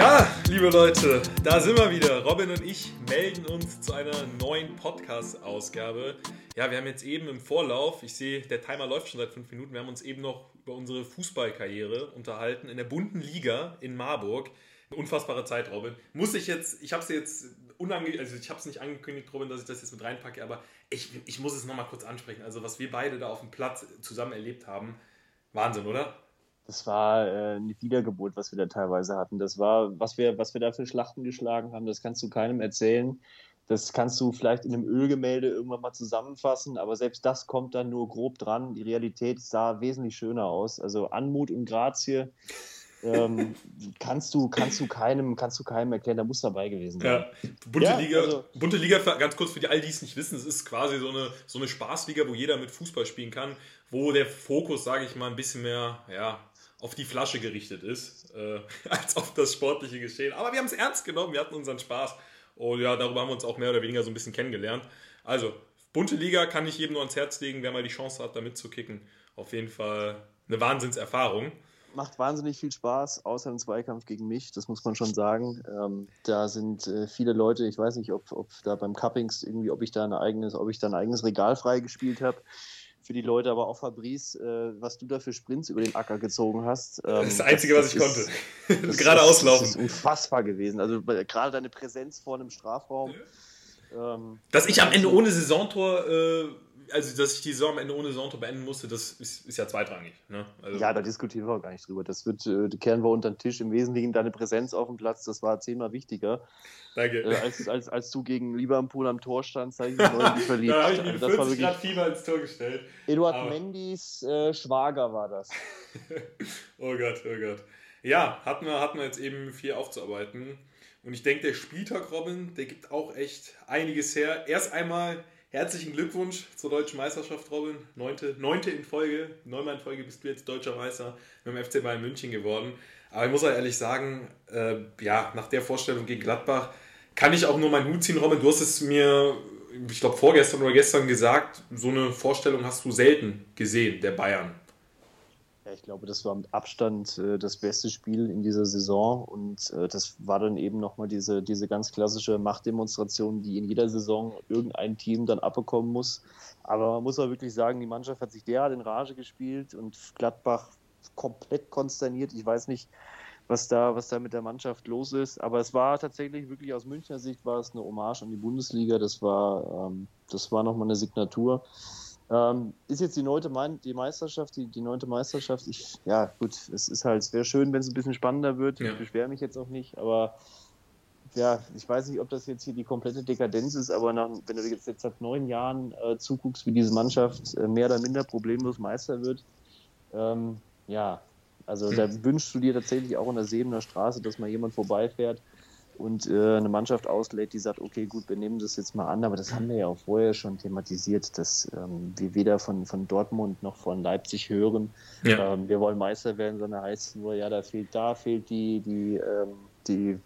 Ja, liebe Leute, da sind wir wieder. Robin und ich melden uns zu einer neuen Podcast-Ausgabe. Ja, wir haben jetzt eben im Vorlauf, ich sehe, der Timer läuft schon seit fünf Minuten, wir haben uns eben noch über unsere Fußballkarriere unterhalten in der bunten Liga in Marburg. Unfassbare Zeit, Robin. Muss ich jetzt, ich habe es jetzt unange also ich habe es nicht angekündigt, Robin, dass ich das jetzt mit reinpacke, aber ich, ich muss es nochmal kurz ansprechen. Also was wir beide da auf dem Platz zusammen erlebt haben, Wahnsinn, oder? Das war äh, eine Wiedergeburt, was wir da teilweise hatten. Das war, was wir, was wir da für Schlachten geschlagen haben, das kannst du keinem erzählen. Das kannst du vielleicht in einem Ölgemälde irgendwann mal zusammenfassen, aber selbst das kommt dann nur grob dran. Die Realität sah wesentlich schöner aus. Also Anmut und Grazie ähm, kannst, du, kannst, du keinem, kannst du keinem erklären, da muss dabei gewesen sein. Ja, bunte, ja, Liga, also, bunte Liga, ganz kurz für die all die es nicht wissen, es ist quasi so eine, so eine Spaßliga, wo jeder mit Fußball spielen kann, wo der Fokus, sage ich mal, ein bisschen mehr ja, auf die Flasche gerichtet ist, äh, als auf das sportliche Geschehen. Aber wir haben es ernst genommen, wir hatten unseren Spaß. Und ja, darüber haben wir uns auch mehr oder weniger so ein bisschen kennengelernt. Also, bunte Liga kann ich jedem nur ans Herz legen, wer mal die Chance hat, da mitzukicken. Auf jeden Fall eine Wahnsinnserfahrung. Macht wahnsinnig viel Spaß, außer im Zweikampf gegen mich, das muss man schon sagen. Ähm, da sind äh, viele Leute, ich weiß nicht, ob, ob da beim Cuppings irgendwie, ob ich da ein eigenes, ob ich da ein eigenes Regal freigespielt habe für die Leute, aber auch Fabrice, äh, was du da für Sprints über den Acker gezogen hast. Ähm, das ist das Einzige, das, was ich ist, konnte. Das gerade auslaufen. Das ist unfassbar gewesen. Also gerade deine Präsenz vor einem Strafraum. Ähm, dass ich am Ende ohne Saisontor äh, also dass ich die Saison am Ende ohne Saisontor beenden musste, das ist, ist ja zweitrangig. Ne? Also, ja, da diskutieren wir auch gar nicht drüber. Das wird, äh, kehren wir unter den Tisch. Im Wesentlichen deine Präsenz auf dem Platz, das war zehnmal wichtiger. Danke. Äh, als, als, als du gegen Liverpool am Tor standst, habe ich mich neu verliebt. da habe ich mir also, 40 Grad Fieber ins Tor gestellt. Eduard Aber... Mendis äh, Schwager war das. oh Gott, oh Gott. Ja, hatten wir, hatten wir jetzt eben viel aufzuarbeiten. Und ich denke, der Spieltag, Robin, der gibt auch echt einiges her. Erst einmal Herzlichen Glückwunsch zur deutschen Meisterschaft, Robin. Neunte, neunte in Folge, neunmal in Folge bist du jetzt deutscher Meister mit dem FC Bayern München geworden. Aber ich muss auch ehrlich sagen, äh, ja, nach der Vorstellung gegen Gladbach kann ich auch nur meinen Hut ziehen, Robin. Du hast es mir, ich glaube, vorgestern oder gestern gesagt, so eine Vorstellung hast du selten gesehen, der Bayern. Ja, ich glaube, das war mit Abstand äh, das beste Spiel in dieser Saison und äh, das war dann eben nochmal diese, diese ganz klassische Machtdemonstration, die in jeder Saison irgendein Team dann abbekommen muss. Aber man muss auch wirklich sagen, die Mannschaft hat sich derart in Rage gespielt und Gladbach komplett konsterniert. Ich weiß nicht, was da, was da mit der Mannschaft los ist. Aber es war tatsächlich wirklich aus Münchner Sicht war es eine Hommage an die Bundesliga. Das war, ähm, das war nochmal eine Signatur. Ähm, ist jetzt die neunte die Meisterschaft, die, die neunte Meisterschaft. Ich, ja, gut, es ist halt, es wäre schön, wenn es ein bisschen spannender wird. Ja. Ich beschwere mich jetzt auch nicht, aber ja, ich weiß nicht, ob das jetzt hier die komplette Dekadenz ist, aber nach, wenn du jetzt, jetzt seit neun Jahren äh, zuguckst, wie diese Mannschaft äh, mehr oder minder problemlos Meister wird, ähm, ja, also mhm. da wünschst du dir tatsächlich auch in der Sebener Straße, dass mal jemand vorbeifährt und äh, eine Mannschaft auslädt, die sagt, okay, gut, wir nehmen das jetzt mal an, aber das haben wir ja auch vorher schon thematisiert, dass ähm, wir weder von, von Dortmund noch von Leipzig hören, ja. ähm, wir wollen Meister werden, sondern heißt nur, ja, da fehlt da, fehlt die, die, ähm, die,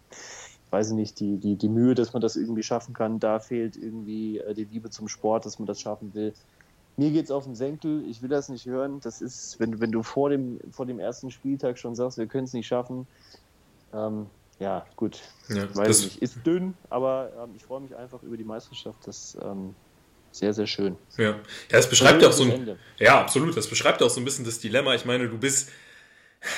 weiß ich nicht, die, die, die Mühe, dass man das irgendwie schaffen kann, da fehlt irgendwie äh, die Liebe zum Sport, dass man das schaffen will. Mir geht es auf den Senkel, ich will das nicht hören. Das ist, wenn, wenn du vor dem, vor dem ersten Spieltag schon sagst, wir können es nicht schaffen, ähm, ja, gut. Ja, Weiß nicht. Ist dünn, aber ähm, ich freue mich einfach über die Meisterschaft. Das ähm, sehr, sehr schön. Ja, ja das beschreibt ja auch so ein. Ja, absolut. Das beschreibt auch so ein bisschen das Dilemma. Ich meine, du bist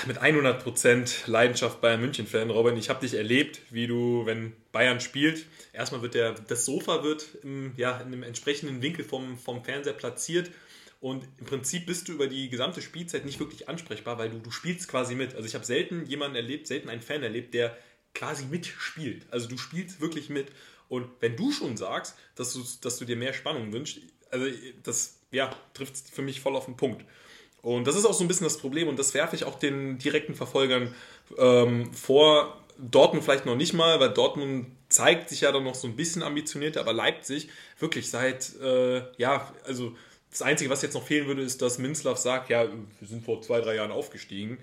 mit 100% Leidenschaft Bayern München-Fan, Robin. Ich habe dich erlebt, wie du, wenn Bayern spielt, erstmal wird der, das Sofa wird im, ja, in dem entsprechenden Winkel vom, vom Fernseher platziert und im Prinzip bist du über die gesamte Spielzeit nicht wirklich ansprechbar, weil du, du spielst quasi mit. Also ich habe selten jemanden erlebt, selten einen Fan erlebt, der quasi mitspielt. Also du spielst wirklich mit. Und wenn du schon sagst, dass du, dass du dir mehr Spannung wünschst, also das ja, trifft für mich voll auf den Punkt. Und das ist auch so ein bisschen das Problem und das werfe ich auch den direkten Verfolgern ähm, vor. Dortmund vielleicht noch nicht mal, weil Dortmund zeigt sich ja dann noch so ein bisschen ambitionierter, aber Leipzig wirklich seit, äh, ja, also das Einzige, was jetzt noch fehlen würde, ist, dass Minzlaff sagt, ja, wir sind vor zwei, drei Jahren aufgestiegen.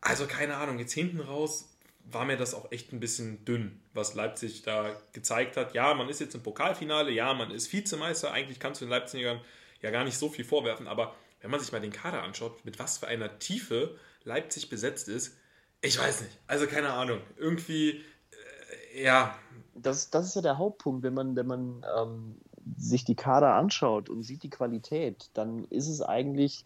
Also keine Ahnung, jetzt hinten raus war mir das auch echt ein bisschen dünn, was Leipzig da gezeigt hat. Ja, man ist jetzt im Pokalfinale, ja, man ist Vizemeister, eigentlich kannst du den Leipzigern ja gar nicht so viel vorwerfen, aber wenn man sich mal den Kader anschaut, mit was für einer Tiefe Leipzig besetzt ist, Ich weiß nicht. Also keine Ahnung. Irgendwie, äh, ja. Das, das ist ja der Hauptpunkt, wenn man, wenn man ähm, sich die Kader anschaut und sieht die Qualität, dann ist es eigentlich,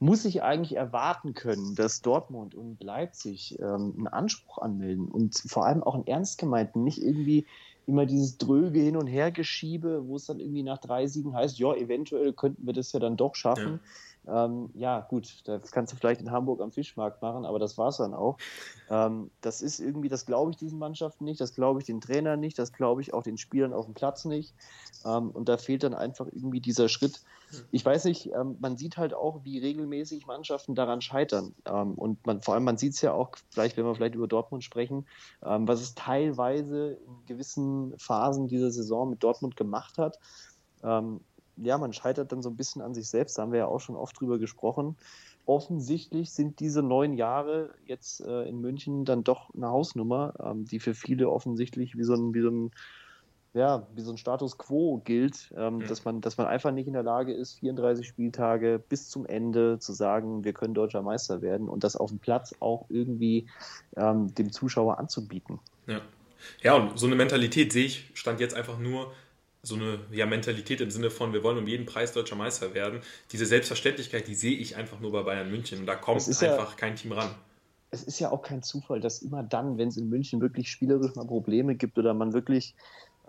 muss ich eigentlich erwarten können, dass Dortmund und Leipzig ähm, einen Anspruch anmelden und vor allem auch einen ernst gemeinten, nicht irgendwie immer dieses dröge Hin- und Hergeschiebe, wo es dann irgendwie nach drei Siegen heißt, ja, eventuell könnten wir das ja dann doch schaffen. Ja ähm, ja, gut, das kannst du vielleicht in Hamburg am Fischmarkt machen, aber das war es dann auch. Ähm, das ist irgendwie, das glaube ich diesen Mannschaften nicht, das glaube ich den Trainern nicht, das glaube ich auch den Spielern auf dem Platz nicht. Ähm, und da fehlt dann einfach irgendwie dieser Schritt. Ich weiß nicht, ähm, man sieht halt auch, wie regelmäßig Mannschaften daran scheitern. Ähm, und man, vor allem, man sieht es ja auch, vielleicht, wenn wir vielleicht über Dortmund sprechen, ähm, was es teilweise in gewissen Phasen dieser Saison mit Dortmund gemacht hat ja, man scheitert dann so ein bisschen an sich selbst, da haben wir ja auch schon oft drüber gesprochen. Offensichtlich sind diese neun Jahre jetzt äh, in München dann doch eine Hausnummer, ähm, die für viele offensichtlich wie so ein, wie so ein, ja, wie so ein Status quo gilt, ähm, ja. dass, man, dass man einfach nicht in der Lage ist, 34 Spieltage bis zum Ende zu sagen, wir können deutscher Meister werden und das auf dem Platz auch irgendwie ähm, dem Zuschauer anzubieten. Ja. ja, und so eine Mentalität sehe ich, stand jetzt einfach nur so eine ja, Mentalität im Sinne von, wir wollen um jeden Preis deutscher Meister werden. Diese Selbstverständlichkeit, die sehe ich einfach nur bei Bayern München. Und da kommt einfach ja, kein Team ran. Es ist ja auch kein Zufall, dass immer dann, wenn es in München wirklich spielerisch mal Probleme gibt oder man wirklich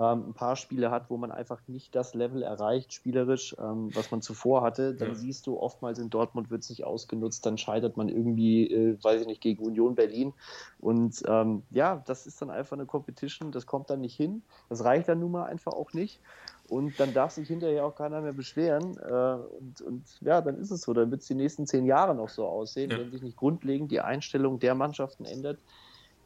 ähm, ein paar Spiele hat, wo man einfach nicht das Level erreicht, spielerisch, ähm, was man zuvor hatte, dann ja. siehst du oftmals in Dortmund wird es nicht ausgenutzt, dann scheitert man irgendwie, äh, weiß ich nicht, gegen Union Berlin. Und ähm, ja, das ist dann einfach eine Competition, das kommt dann nicht hin. Das reicht dann nun mal einfach auch nicht. Und dann darf sich hinterher auch keiner mehr beschweren. Äh, und, und, ja, dann ist es so. Dann wird es die nächsten zehn Jahre noch so aussehen, ja. wenn sich nicht grundlegend die Einstellung der Mannschaften ändert,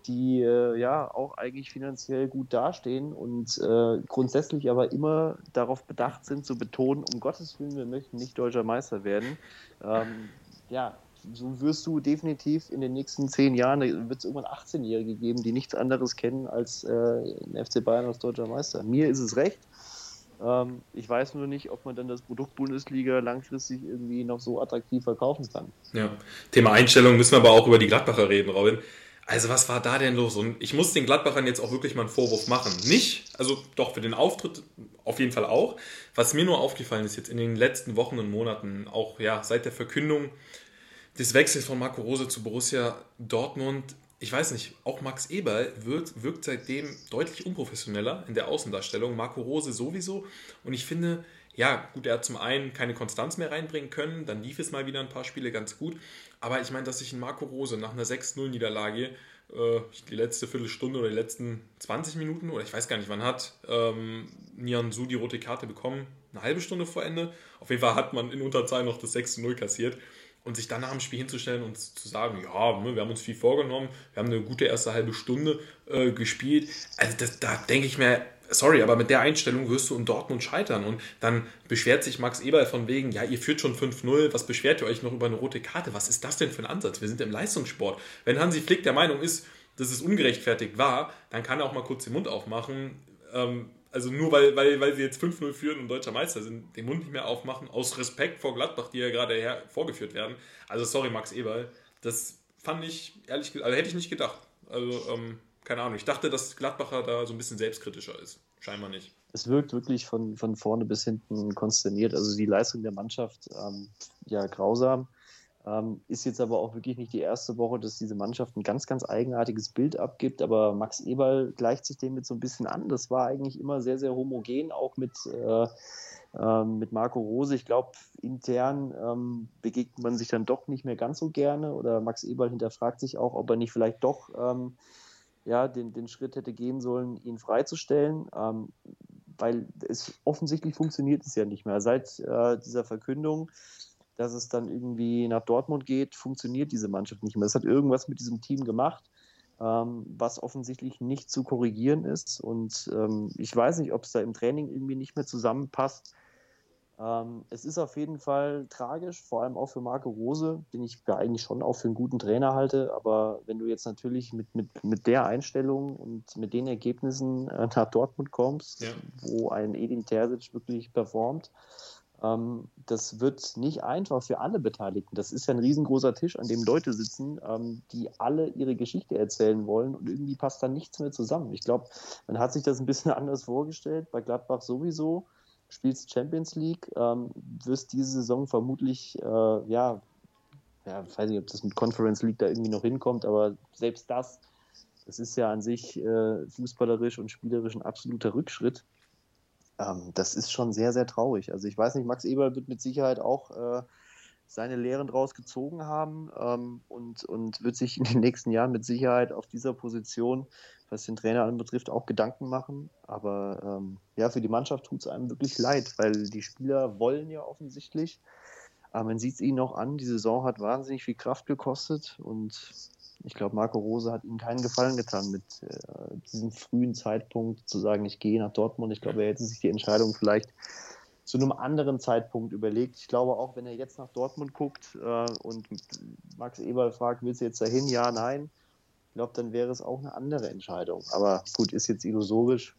die äh, ja auch eigentlich finanziell gut dastehen und äh, grundsätzlich aber immer darauf bedacht sind zu betonen, um Gottes Willen, wir möchten nicht deutscher Meister werden. Ähm, ja, so wirst du definitiv in den nächsten zehn Jahren, wird es irgendwann 18-Jährige geben, die nichts anderes kennen als äh, FC Bayern als deutscher Meister. Mir ist es recht. Ähm, ich weiß nur nicht, ob man dann das Produkt Bundesliga langfristig irgendwie noch so attraktiv verkaufen kann. Ja, Thema Einstellung müssen wir aber auch über die Gladbacher reden, Robin. Also was war da denn los? Und ich muss den Gladbachern jetzt auch wirklich mal einen Vorwurf machen. Nicht, also doch für den Auftritt auf jeden Fall auch. Was mir nur aufgefallen ist jetzt in den letzten Wochen und Monaten, auch ja seit der Verkündung des Wechsels von Marco Rose zu Borussia Dortmund, ich weiß nicht, auch Max Eberl wirkt, wirkt seitdem deutlich unprofessioneller in der Außendarstellung. Marco Rose sowieso. Und ich finde, ja, gut, er hat zum einen keine Konstanz mehr reinbringen können, dann lief es mal wieder ein paar Spiele ganz gut. Aber ich meine, dass sich ein Marco Rose nach einer 6-0-Niederlage äh, die letzte Viertelstunde oder die letzten 20 Minuten oder ich weiß gar nicht wann hat ähm, Nian Su die rote Karte bekommen, eine halbe Stunde vor Ende. Auf jeden Fall hat man in Unterzahl noch das 6-0 kassiert und sich dann nach dem Spiel hinzustellen und zu sagen, ja, ne, wir haben uns viel vorgenommen, wir haben eine gute erste halbe Stunde äh, gespielt. Also das, da denke ich mir, sorry, aber mit der Einstellung wirst du in Dortmund scheitern. Und dann beschwert sich Max Eberl von wegen, ja, ihr führt schon 5-0, was beschwert ihr euch noch über eine rote Karte? Was ist das denn für ein Ansatz? Wir sind im Leistungssport. Wenn Hansi Flick der Meinung ist, dass es ungerechtfertigt war, dann kann er auch mal kurz den Mund aufmachen. Ähm, also nur weil, weil, weil sie jetzt 5-0 führen und deutscher Meister sind, den Mund nicht mehr aufmachen, aus Respekt vor Gladbach, die ja gerade her vorgeführt werden. Also sorry, Max Eberl, das fand ich ehrlich gesagt, also hätte ich nicht gedacht. Also ähm, keine Ahnung, ich dachte, dass Gladbacher da so ein bisschen selbstkritischer ist. Scheinbar nicht. Es wirkt wirklich von, von vorne bis hinten konsterniert. Also die Leistung der Mannschaft, ähm, ja, grausam. Ähm, ist jetzt aber auch wirklich nicht die erste Woche, dass diese Mannschaft ein ganz, ganz eigenartiges Bild abgibt. Aber Max Eberl gleicht sich dem mit so ein bisschen an. Das war eigentlich immer sehr, sehr homogen, auch mit, äh, äh, mit Marco Rose. Ich glaube, intern ähm, begegnet man sich dann doch nicht mehr ganz so gerne. Oder Max Eberl hinterfragt sich auch, ob er nicht vielleicht doch ähm, ja, den, den Schritt hätte gehen sollen, ihn freizustellen, ähm, weil es offensichtlich funktioniert es ja nicht mehr. Seit äh, dieser Verkündung, dass es dann irgendwie nach Dortmund geht, funktioniert diese Mannschaft nicht mehr. Es hat irgendwas mit diesem Team gemacht, ähm, was offensichtlich nicht zu korrigieren ist. Und ähm, ich weiß nicht, ob es da im Training irgendwie nicht mehr zusammenpasst. Ähm, es ist auf jeden Fall tragisch, vor allem auch für Marco Rose, den ich ja eigentlich schon auch für einen guten Trainer halte. Aber wenn du jetzt natürlich mit, mit, mit der Einstellung und mit den Ergebnissen äh, nach Dortmund kommst, ja. wo ein Edin Terzic wirklich performt, Ähm, das wird nicht einfach für alle Beteiligten. Das ist ja ein riesengroßer Tisch, an dem Leute sitzen, ähm, die alle ihre Geschichte erzählen wollen und irgendwie passt da nichts mehr zusammen. Ich glaube, man hat sich das ein bisschen anders vorgestellt. Bei Gladbach sowieso spielst Champions League, ähm, wirst diese Saison vermutlich, äh, ja, ja, weiß nicht, ob das mit Conference League da irgendwie noch hinkommt, aber selbst das, das ist ja an sich äh, fußballerisch und spielerisch ein absoluter Rückschritt. Ähm, das ist schon sehr, sehr traurig. Also ich weiß nicht, Max Eberl wird mit Sicherheit auch äh, seine Lehren draus gezogen haben ähm, und, und wird sich in den nächsten Jahren mit Sicherheit auf dieser Position, was den Trainer anbetrifft, auch Gedanken machen. Aber ähm, ja, für die Mannschaft tut es einem wirklich leid, weil die Spieler wollen ja offensichtlich. Aber man sieht es ihnen auch an, die Saison hat wahnsinnig viel Kraft gekostet und ich glaube, Marco Rose hat ihm keinen Gefallen getan mit äh, diesem frühen Zeitpunkt zu sagen, ich gehe nach Dortmund. Ich glaube, er hätte sich die Entscheidung vielleicht zu einem anderen Zeitpunkt überlegt. Ich glaube auch, wenn er jetzt nach Dortmund guckt äh, und Max Eberl fragt, willst du jetzt dahin? Ja, nein. Ich glaube, dann wäre es auch eine andere Entscheidung. Aber gut, ist jetzt illusorisch.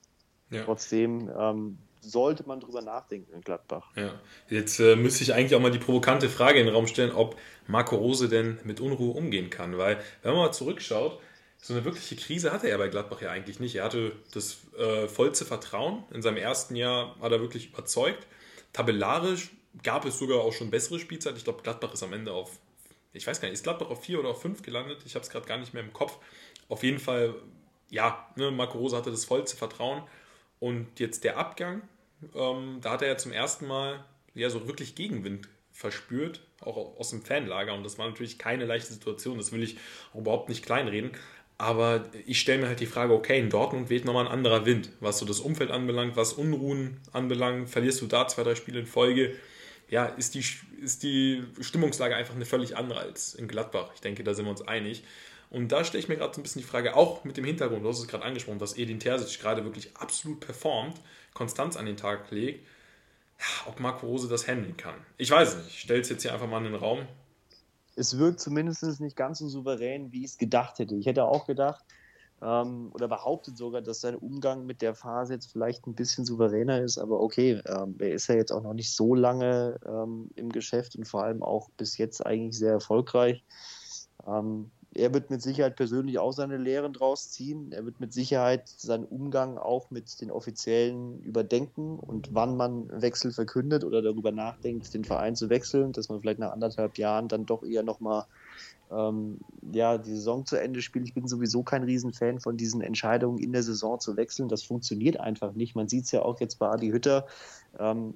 Ja. Trotzdem ähm, sollte man drüber nachdenken in Gladbach. Ja. Jetzt äh, müsste ich eigentlich auch mal die provokante Frage in den Raum stellen, ob Marco Rose denn mit Unruhe umgehen kann. Weil, wenn man mal zurückschaut, so eine wirkliche Krise hatte er bei Gladbach ja eigentlich nicht. Er hatte das äh, vollste Vertrauen. In seinem ersten Jahr hat er wirklich überzeugt. Tabellarisch gab es sogar auch schon bessere Spielzeit. Ich glaube, Gladbach ist am Ende auf, ich weiß gar nicht, ist Gladbach auf vier oder auf fünf gelandet? Ich habe es gerade gar nicht mehr im Kopf. Auf jeden Fall, ja, ne, Marco Rose hatte das vollste Vertrauen. Und jetzt der Abgang, ähm, da hat er ja zum ersten Mal ja so wirklich Gegenwind verspürt, auch aus dem Fanlager. Und das war natürlich keine leichte Situation. Das will ich auch überhaupt nicht kleinreden. Aber ich stelle mir halt die Frage, okay, in Dortmund weht nochmal ein anderer Wind, was so das Umfeld anbelangt, was Unruhen anbelangt. Verlierst du da zwei, drei Spiele in Folge, ja, ist die, ist die Stimmungslage einfach eine völlig andere als in Gladbach. Ich denke, da sind wir uns einig. Und da stelle ich mir gerade so ein bisschen die Frage, auch mit dem Hintergrund, du hast es gerade angesprochen, dass Edin Terzic gerade wirklich absolut performt, Konstanz an den Tag legt, ob Marco Rose das handeln kann. Ich weiß nicht, ich stelle es jetzt hier einfach mal in den Raum. Es wirkt zumindest nicht ganz so souverän, wie ich es gedacht hätte. Ich hätte auch gedacht, ähm, oder behauptet sogar, dass sein Umgang mit der Phase jetzt vielleicht ein bisschen souveräner ist, aber okay, ähm, er ist ja jetzt auch noch nicht so lange ähm, im Geschäft und vor allem auch bis jetzt eigentlich sehr erfolgreich. Ähm, er wird mit Sicherheit persönlich auch seine Lehren draus ziehen. Er wird mit Sicherheit seinen Umgang auch mit den Offiziellen überdenken und wann man Wechsel verkündet oder darüber nachdenkt, den Verein zu wechseln, dass man vielleicht nach anderthalb Jahren dann doch eher nochmal ähm, ja, die Saison zu Ende spielt. Ich bin sowieso kein Riesenfan von diesen Entscheidungen in der Saison zu wechseln. Das funktioniert einfach nicht. Man sieht es ja auch jetzt bei Adi Hütter. Ähm,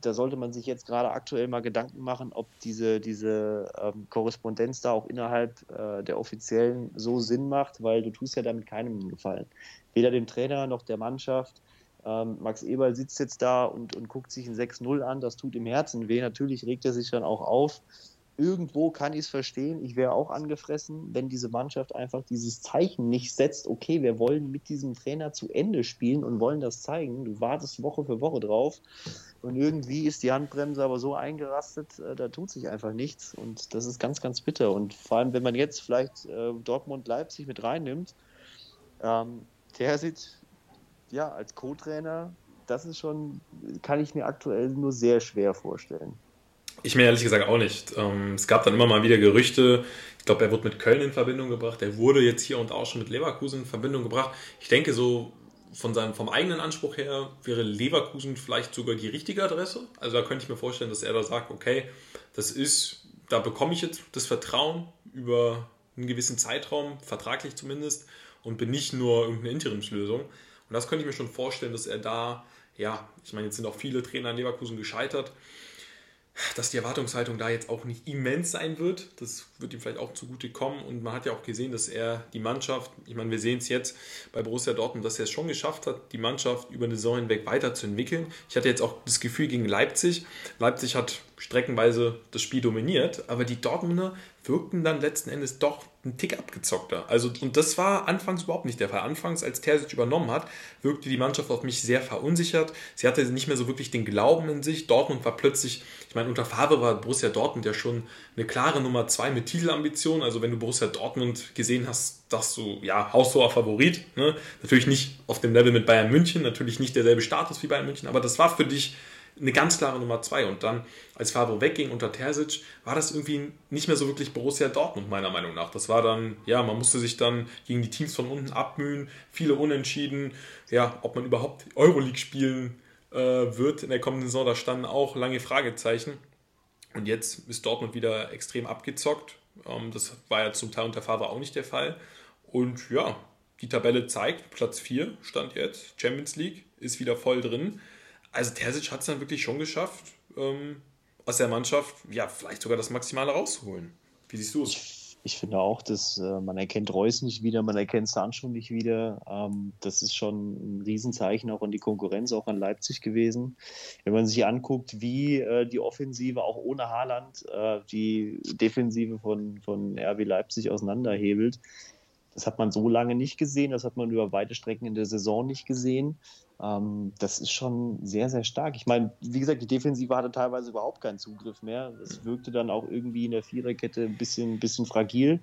da sollte man sich jetzt gerade aktuell mal Gedanken machen, ob diese, diese ähm, Korrespondenz da auch innerhalb äh, der Offiziellen so Sinn macht, weil du tust ja damit keinem Gefallen. Weder dem Trainer noch der Mannschaft. Ähm, Max Eberl sitzt jetzt da und, und guckt sich ein 6-0 an. Das tut im Herzen weh. Natürlich regt er sich dann auch auf irgendwo kann ich es verstehen. Ich wäre auch angefressen, wenn diese Mannschaft einfach dieses Zeichen nicht setzt. Okay, wir wollen mit diesem Trainer zu Ende spielen und wollen das zeigen. Du wartest Woche für Woche drauf. Und irgendwie ist die Handbremse aber so eingerastet, äh, da tut sich einfach nichts. Und das ist ganz, ganz bitter. Und vor allem, wenn man jetzt vielleicht äh, Dortmund-Leipzig mit reinnimmt, ähm, der sieht ja als Co-Trainer, das ist schon, kann ich mir aktuell nur sehr schwer vorstellen. Ich mir ehrlich gesagt auch nicht. Ähm, es gab dann immer mal wieder Gerüchte. Ich glaube, er wurde mit Köln in Verbindung gebracht. Er wurde jetzt hier und auch schon mit Leverkusen in Verbindung gebracht. Ich denke, so von seinem, vom eigenen Anspruch her wäre Leverkusen vielleicht sogar die richtige Adresse. Also da könnte ich mir vorstellen, dass er da sagt, okay, das ist, da bekomme ich jetzt das Vertrauen über einen gewissen Zeitraum, vertraglich zumindest, und bin nicht nur irgendeine Interimslösung. Und das könnte ich mir schon vorstellen, dass er da, ja, ich meine, jetzt sind auch viele Trainer in Leverkusen gescheitert dass die Erwartungshaltung da jetzt auch nicht immens sein wird. Das wird ihm vielleicht auch zugute kommen. Und man hat ja auch gesehen, dass er die Mannschaft, ich meine, wir sehen es jetzt bei Borussia Dortmund, dass er es schon geschafft hat, die Mannschaft über eine Saison hinweg weiterzuentwickeln. Ich hatte jetzt auch das Gefühl gegen Leipzig. Leipzig hat streckenweise das Spiel dominiert, aber die Dortmunder wirkten dann letzten Endes doch einen Tick abgezockter. Also, und das war anfangs überhaupt nicht der Fall. Anfangs, als Terzic übernommen hat, wirkte die Mannschaft auf mich sehr verunsichert. Sie hatte nicht mehr so wirklich den Glauben in sich. Dortmund war plötzlich, ich meine, unter Favre war Borussia Dortmund ja schon eine klare Nummer zwei mit Titelambitionen. Also, wenn du Borussia Dortmund gesehen hast, dass du, ja, haushoher Favorit. Ne? Natürlich nicht auf dem Level mit Bayern München, natürlich nicht derselbe Status wie Bayern München, aber das war für dich eine ganz klare Nummer zwei. Und dann, als Favre wegging unter Terzic, war das irgendwie nicht mehr so wirklich Borussia Dortmund, meiner Meinung nach. Das war dann, ja, man musste sich dann gegen die Teams von unten abmühen, viele Unentschieden, ja, ob man überhaupt Euroleague spielen äh, wird in der kommenden Saison, da standen auch lange Fragezeichen. Und jetzt ist Dortmund wieder extrem abgezockt. Ähm, das war ja zum Teil unter Favre auch nicht der Fall. Und ja, die Tabelle zeigt, Platz 4 stand jetzt, Champions League, ist wieder voll drin. Also Terzic hat es dann wirklich schon geschafft, ähm, aus der Mannschaft ja vielleicht sogar das Maximale rauszuholen. Wie siehst du es? Ich finde auch, dass äh, man erkennt Reus nicht wieder, man erkennt Sancho nicht wieder. Ähm, das ist schon ein Riesenzeichen auch an die Konkurrenz, auch an Leipzig gewesen. Wenn man sich anguckt, wie äh, die Offensive auch ohne Haaland äh, die Defensive von, von RB Leipzig auseinanderhebelt, das hat man so lange nicht gesehen, das hat man über weite Strecken in der Saison nicht gesehen. Ähm, das ist schon sehr, sehr stark. Ich meine, wie gesagt, die Defensive hatte teilweise überhaupt keinen Zugriff mehr. Das wirkte dann auch irgendwie in der Viererkette ein bisschen, bisschen fragil.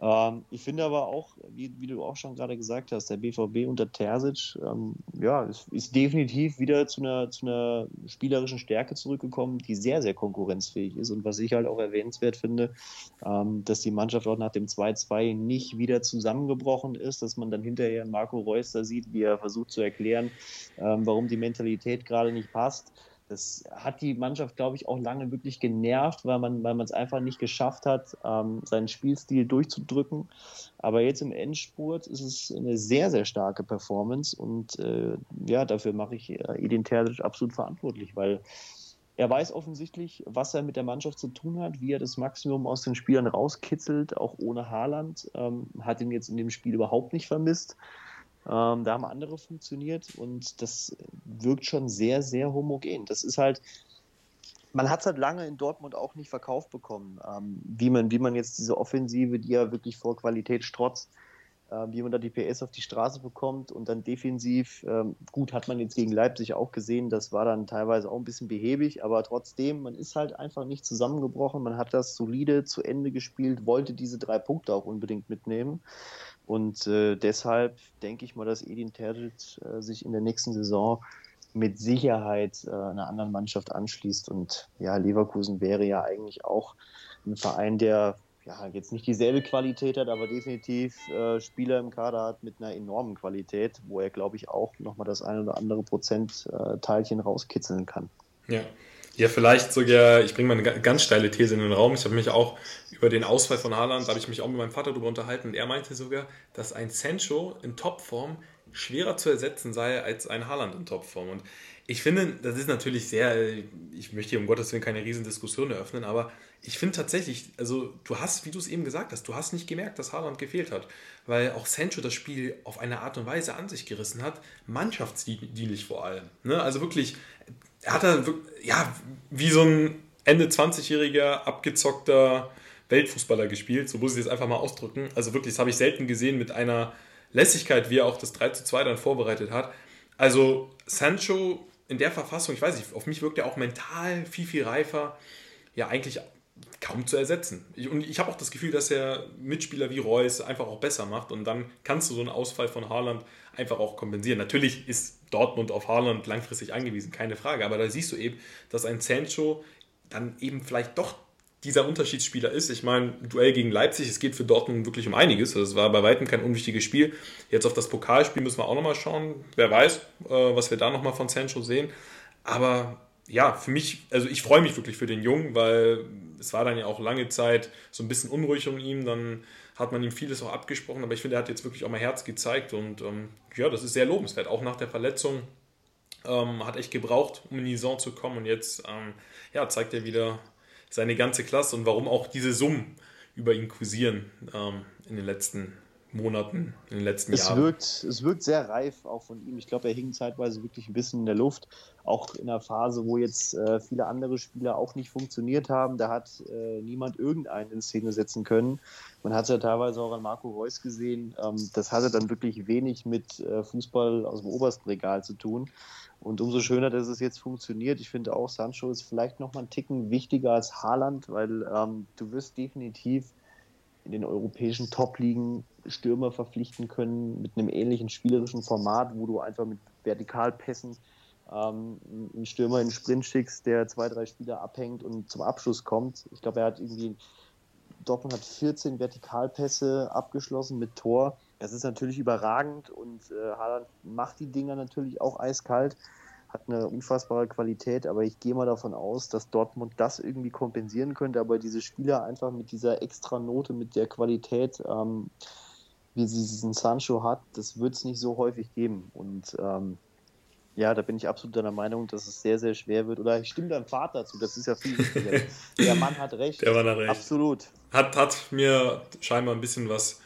Ähm, ich finde aber auch, wie, wie, du auch schon gerade gesagt hast, der BVB unter Terzic, ähm, ja, ist, ist, definitiv wieder zu einer, zu einer spielerischen Stärke zurückgekommen, die sehr, sehr konkurrenzfähig ist. Und was ich halt auch erwähnenswert finde, ähm, dass die Mannschaft auch nach dem 2-2 nicht wieder zusammengebrochen ist, dass man dann hinterher Marco Reus da sieht, wie er versucht zu erklären, ähm, warum die Mentalität gerade nicht passt. Das hat die Mannschaft, glaube ich, auch lange wirklich genervt, weil man weil es einfach nicht geschafft hat, ähm, seinen Spielstil durchzudrücken. Aber jetzt im Endspurt ist es eine sehr, sehr starke Performance und äh, ja, dafür mache ich äh, Edin Terzic absolut verantwortlich, weil er weiß offensichtlich, was er mit der Mannschaft zu tun hat, wie er das Maximum aus den Spielern rauskitzelt, auch ohne Haaland. Ähm, hat ihn jetzt in dem Spiel überhaupt nicht vermisst. Ähm, da haben andere funktioniert und das wirkt schon sehr, sehr homogen. Das ist halt, man hat es halt lange in Dortmund auch nicht verkauft bekommen, ähm, wie, man, wie man jetzt diese Offensive, die ja wirklich vor Qualität strotzt, wie man da die PS auf die Straße bekommt und dann defensiv, ähm, gut, hat man jetzt gegen Leipzig auch gesehen, das war dann teilweise auch ein bisschen behäbig, aber trotzdem, man ist halt einfach nicht zusammengebrochen, man hat das solide zu Ende gespielt, wollte diese drei Punkte auch unbedingt mitnehmen und äh, deshalb denke ich mal, dass Edin Terzic äh, sich in der nächsten Saison mit Sicherheit äh, einer anderen Mannschaft anschließt. Und ja, Leverkusen wäre ja eigentlich auch ein Verein, der ja, jetzt nicht dieselbe Qualität hat, aber definitiv äh, Spieler im Kader hat mit einer enormen Qualität, wo er, glaube ich, auch nochmal das ein oder andere Prozentteilchen äh, rauskitzeln kann. Ja, ja, vielleicht sogar, ich bringe mal eine ganz steile These in den Raum. Ich habe mich auch über den Ausfall von Haaland, habe ich mich auch mit meinem Vater darüber unterhalten und er meinte sogar, dass ein Sancho in Topform schwerer zu ersetzen sei als ein Haaland in Topform. Und ich finde, das ist natürlich sehr, ich möchte hier um Gottes Willen keine Riesendiskussion eröffnen, aber ich finde tatsächlich, also du hast, wie du es eben gesagt hast, du hast nicht gemerkt, dass Haaland gefehlt hat, weil auch Sancho das Spiel auf eine Art und Weise an sich gerissen hat, mannschaftsdienlich vor allem. Ne? Also wirklich, er hat da, ja, wie so ein Ende 20-jähriger, abgezockter Weltfußballer gespielt, so muss ich es jetzt einfach mal ausdrücken. Also wirklich, das habe ich selten gesehen mit einer Lässigkeit, wie er auch das 3 zu 2 dann vorbereitet hat. Also Sancho in der Verfassung, ich weiß nicht, auf mich wirkt er auch mental viel, viel reifer. Ja, eigentlich kaum zu ersetzen. Ich, und ich habe auch das Gefühl, dass er Mitspieler wie Reus einfach auch besser macht und dann kannst du so einen Ausfall von Haaland einfach auch kompensieren. Natürlich ist Dortmund auf Haaland langfristig angewiesen, keine Frage, aber da siehst du eben, dass ein Sancho dann eben vielleicht doch dieser Unterschiedsspieler ist. Ich meine, Duell gegen Leipzig, es geht für Dortmund wirklich um einiges. Das war bei weitem kein unwichtiges Spiel. Jetzt auf das Pokalspiel müssen wir auch nochmal schauen. Wer weiß, äh, was wir da nochmal von Sancho sehen. Aber ja, für mich, also ich freue mich wirklich für den Jungen, weil es war dann ja auch lange Zeit so ein bisschen unruhig um ihn. Dann hat man ihm vieles auch abgesprochen, aber ich finde, er hat jetzt wirklich auch mal Herz gezeigt und ähm, ja, das ist sehr lobenswert. Auch nach der Verletzung ähm, hat echt gebraucht, um in die Saison zu kommen und jetzt ähm, ja, zeigt er wieder seine ganze Klasse und warum auch diese Summen über ihn kursieren ähm, in den letzten Monaten, in den letzten es Jahren. Wirkt, es wirkt sehr reif auch von ihm. Ich glaube, er hing zeitweise wirklich ein bisschen in der Luft. Auch in einer Phase, wo jetzt äh, viele andere Spieler auch nicht funktioniert haben. Da hat äh, niemand irgendeinen in Szene setzen können. Man hat es ja teilweise auch an Marco Reus gesehen. Ähm, das hatte dann wirklich wenig mit äh, Fußball aus dem obersten Regal zu tun. Und umso schöner, dass es jetzt funktioniert. Ich finde auch, Sancho ist vielleicht noch mal einen Ticken wichtiger als Haaland, weil ähm, du wirst definitiv in den europäischen Top-Ligen Stürmer verpflichten können mit einem ähnlichen spielerischen Format, wo du einfach mit Vertikalpässen ähm, einen Stürmer in den Sprint schickst, der zwei, drei Spieler abhängt und zum Abschluss kommt. Ich glaube, er hat irgendwie, Dortmund hat 14 Vertikalpässe abgeschlossen mit Tor. Das ist natürlich überragend und äh, Haaland macht die Dinger natürlich auch eiskalt, hat eine unfassbare Qualität, aber ich gehe mal davon aus, dass Dortmund das irgendwie kompensieren könnte, aber diese Spieler einfach mit dieser extra Note, mit der Qualität, ähm, wie sie diesen Sancho hat, das wird es nicht so häufig geben und ähm, ja, da bin ich absolut deiner Meinung, dass es sehr, sehr schwer wird. Oder ich stimme deinem Vater zu, das ist ja viel wichtiger. Der Mann hat recht. Der Mann hat recht. Absolut. Hat, hat mir scheinbar ein bisschen was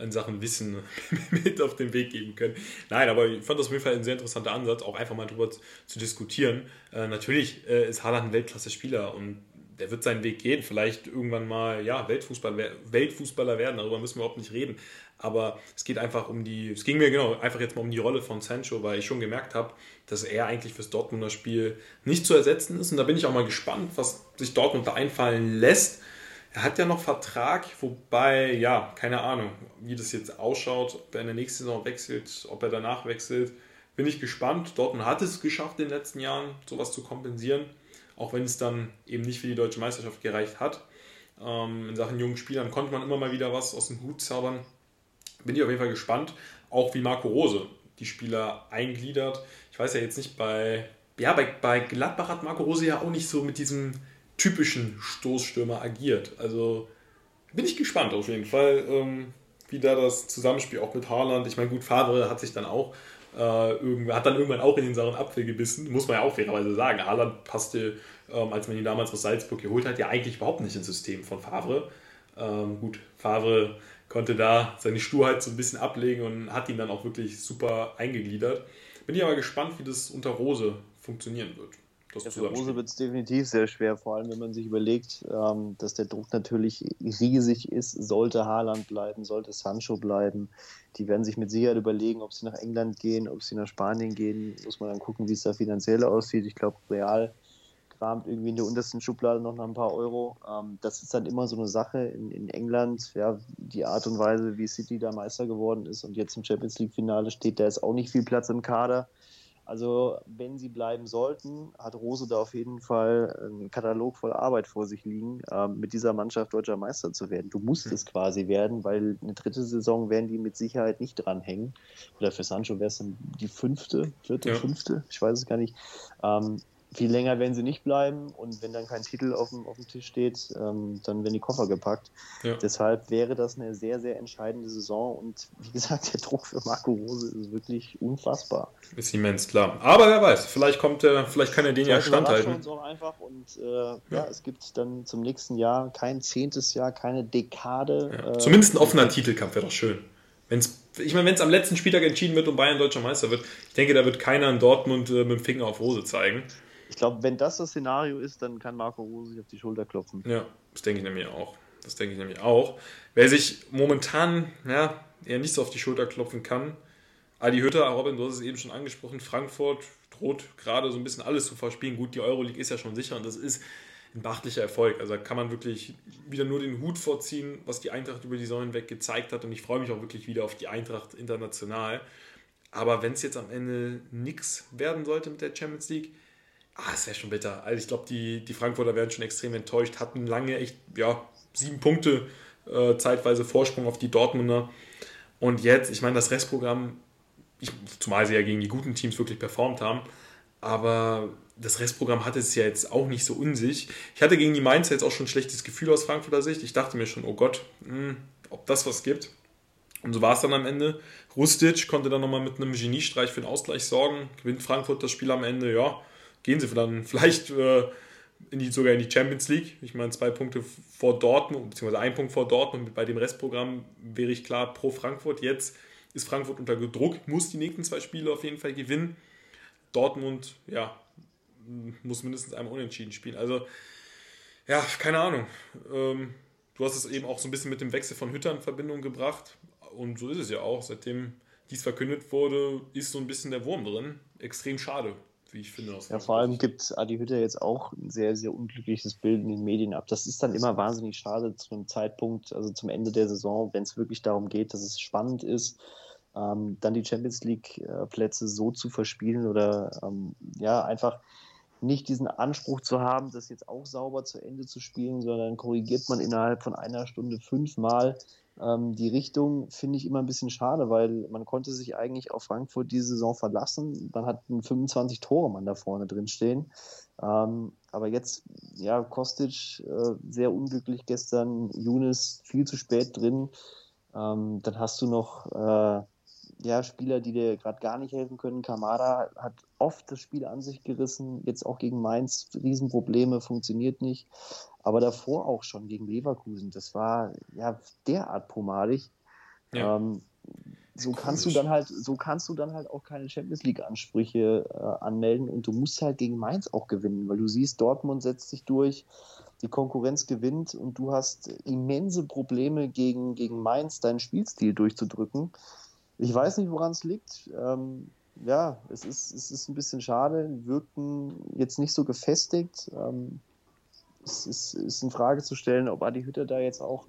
in Sachen Wissen mit auf den Weg geben können. Nein, aber ich fand das auf jeden Fall ein sehr interessanter Ansatz, auch einfach mal drüber zu, diskutieren. Äh, natürlich äh, ist Haaland ein Weltklasse-Spieler und der wird seinen Weg gehen, vielleicht irgendwann mal ja, Weltfußballer, Weltfußballer werden, darüber müssen wir überhaupt nicht reden. Aber es geht einfach um die, es ging mir genau einfach jetzt mal um die Rolle von Sancho, weil ich schon gemerkt habe, dass er eigentlich fürs Dortmunder Spiel nicht zu ersetzen ist. Und da bin ich auch mal gespannt, was sich Dortmund da einfallen lässt. Er hat ja noch Vertrag, wobei, ja, keine Ahnung, wie das jetzt ausschaut, ob er in der nächsten Saison wechselt, ob er danach wechselt. Bin ich gespannt. Dortmund hat es geschafft in den letzten Jahren, sowas zu kompensieren, auch wenn es dann eben nicht für die deutsche Meisterschaft gereicht hat. Ähm, in Sachen jungen Spielern konnte man immer mal wieder was aus dem Hut zaubern bin ich auf jeden Fall gespannt, auch wie Marco Rose die Spieler eingliedert. Ich weiß ja jetzt nicht, bei, ja, bei, bei Gladbach hat Marco Rose ja auch nicht so mit diesem typischen Stoßstürmer agiert. Also bin ich gespannt auf jeden Fall, ähm, wie da das Zusammenspiel auch mit Haaland. Ich meine, gut, Favre hat sich dann auch äh, hat dann irgendwann auch in den sauren Apfel gebissen, muss man ja auch fairerweise sagen. Haaland passte, ähm, als man ihn damals aus Salzburg geholt hat, ja eigentlich überhaupt nicht ins System von Favre. Ähm, gut, Favre konnte da seine Sturheit so ein bisschen ablegen und hat ihn dann auch wirklich super eingegliedert. Bin ich aber gespannt, wie das unter Rose funktionieren wird. Ja, für Rose wird es definitiv sehr schwer, vor allem wenn man sich überlegt, ähm, dass der Druck natürlich riesig ist. Sollte Haaland bleiben, sollte Sancho bleiben. Die werden sich mit Sicherheit überlegen, ob sie nach England gehen, ob sie nach Spanien gehen. Muss man dann gucken, wie es da finanziell aussieht. Ich glaube, Real kramt irgendwie in der untersten Schublade noch ein paar Euro. Ähm, das ist dann immer so eine Sache in, in England. Ja, die Art und Weise, wie City da Meister geworden ist und jetzt im Champions League-Finale steht, da ist auch nicht viel Platz im Kader. Also, wenn sie bleiben sollten, hat Rose da auf jeden Fall einen Katalog voll Arbeit vor sich liegen, ähm, mit dieser Mannschaft deutscher Meister zu werden. Du musst es quasi werden, weil eine dritte Saison werden die mit Sicherheit nicht dranhängen. Oder für Sancho wäre es dann die fünfte, vierte, ja. fünfte, ich weiß es gar nicht. Ähm, viel länger werden sie nicht bleiben und wenn dann kein Titel auf dem, auf dem Tisch steht, ähm, dann werden die Koffer gepackt. Ja. Deshalb wäre das eine sehr, sehr entscheidende Saison und wie gesagt, der Druck für Marco Rose ist wirklich unfassbar. Ist immens, klar. Aber wer weiß, vielleicht kommt er, vielleicht kann er den ja standhalten. Uns auch einfach und äh, ja. ja. es gibt dann zum nächsten Jahr kein zehntes Jahr, keine Dekade. Ja. Äh, Zumindest ein offener Titelkampf wäre doch schön. Wenn's, ich meine, wenn es am letzten Spieltag entschieden wird und Bayern deutscher Meister wird, ich denke, da wird keiner in Dortmund äh, mit dem Finger auf Rose zeigen. Ich glaube, wenn das das Szenario ist, dann kann Marco Rose sich auf die Schulter klopfen. Ja, das denke ich nämlich auch. Das denke ich nämlich auch. Wer sich momentan ja, eher nicht so auf die Schulter klopfen kann, Adi Hütter, Robin, du hast es eben schon angesprochen, Frankfurt droht gerade so ein bisschen alles zu verspielen. Gut, die Euroleague ist ja schon sicher und das ist ein beachtlicher Erfolg. Also da kann man wirklich wieder nur den Hut vorziehen, was die Eintracht über die Säulen weg gezeigt hat und ich freue mich auch wirklich wieder auf die Eintracht international. Aber wenn es jetzt am Ende nichts werden sollte mit der Champions League, Ah, es wäre schon bitter. Also ich glaube, die, die Frankfurter werden schon extrem enttäuscht, hatten lange echt, ja, sieben Punkte äh, zeitweise Vorsprung auf die Dortmunder. Und jetzt, ich meine, das Restprogramm, ich, zumal sie ja gegen die guten Teams wirklich performt haben, aber das Restprogramm hatte es ja jetzt auch nicht so unsich. Ich hatte gegen die Mainzer jetzt auch schon ein schlechtes Gefühl aus Frankfurter Sicht. Ich dachte mir schon, oh Gott, mh, hm, ob das was gibt. Und so war es dann am Ende. Rustic konnte dann nochmal mit einem Geniestreich für den Ausgleich sorgen. Gewinnt Frankfurt das Spiel am Ende, ja gehen sie dann vielleicht äh, in die, sogar in die Champions League. Ich meine, zwei Punkte vor Dortmund, beziehungsweise ein Punkt vor Dortmund. Bei dem Restprogramm wäre ich klar pro Frankfurt. Jetzt ist Frankfurt unter Druck, muss die nächsten zwei Spiele auf jeden Fall gewinnen. Dortmund, ja, muss mindestens einmal unentschieden spielen. Also, ja, keine Ahnung. Ähm, du hast es eben auch so ein bisschen mit dem Wechsel von Hütter in Verbindung gebracht. Und so ist es ja auch. Seitdem dies verkündet wurde, ist so ein bisschen der Wurm drin. Extrem schade wie ich finde. ja, vor allem gibt Adi Hütter jetzt auch ein sehr, sehr unglückliches Bild in den Medien ab. Das ist dann immer wahnsinnig schade zu einem Zeitpunkt, also zum Ende der Saison, wenn es wirklich darum geht, dass es spannend ist. ähm, dann die Champions League-Plätze so zu verspielen oder ähm, ja, einfach nicht diesen Anspruch zu haben, das jetzt auch sauber zu Ende zu spielen, sondern korrigiert man innerhalb von einer Stunde fünfmal ähm, die Richtung, finde ich immer ein bisschen schade, weil man konnte sich eigentlich auf Frankfurt diese Saison verlassen. Man hat einen 25 Tore Mann da vorne drin stehen. Ähm, aber jetzt, ja, Kostic äh, sehr unglücklich gestern, Younes viel zu spät drin. Ähm, dann hast du noch äh, ja, Spieler, die dir gerade gar nicht helfen können. Kamada hat oft das Spiel an sich gerissen, jetzt auch gegen Mainz Riesenprobleme, funktioniert nicht. Aber davor auch schon gegen Leverkusen, das war ja derart pomadig. Ja. Ähm, so kannst du dann halt, so kannst du dann halt auch keine Champions League Ansprüche äh, anmelden und du musst halt gegen Mainz auch gewinnen, weil du siehst, Dortmund setzt sich durch, die Konkurrenz gewinnt und du hast immense Probleme gegen, gegen Mainz deinen Spielstil durchzudrücken. Ich weiß nicht, woran es liegt. Ähm, ja, es ist, es ist ein bisschen schade, wirkten jetzt nicht so gefestigt. Ähm, es ist, ist in Frage zu stellen, ob Adi Hütter da jetzt auch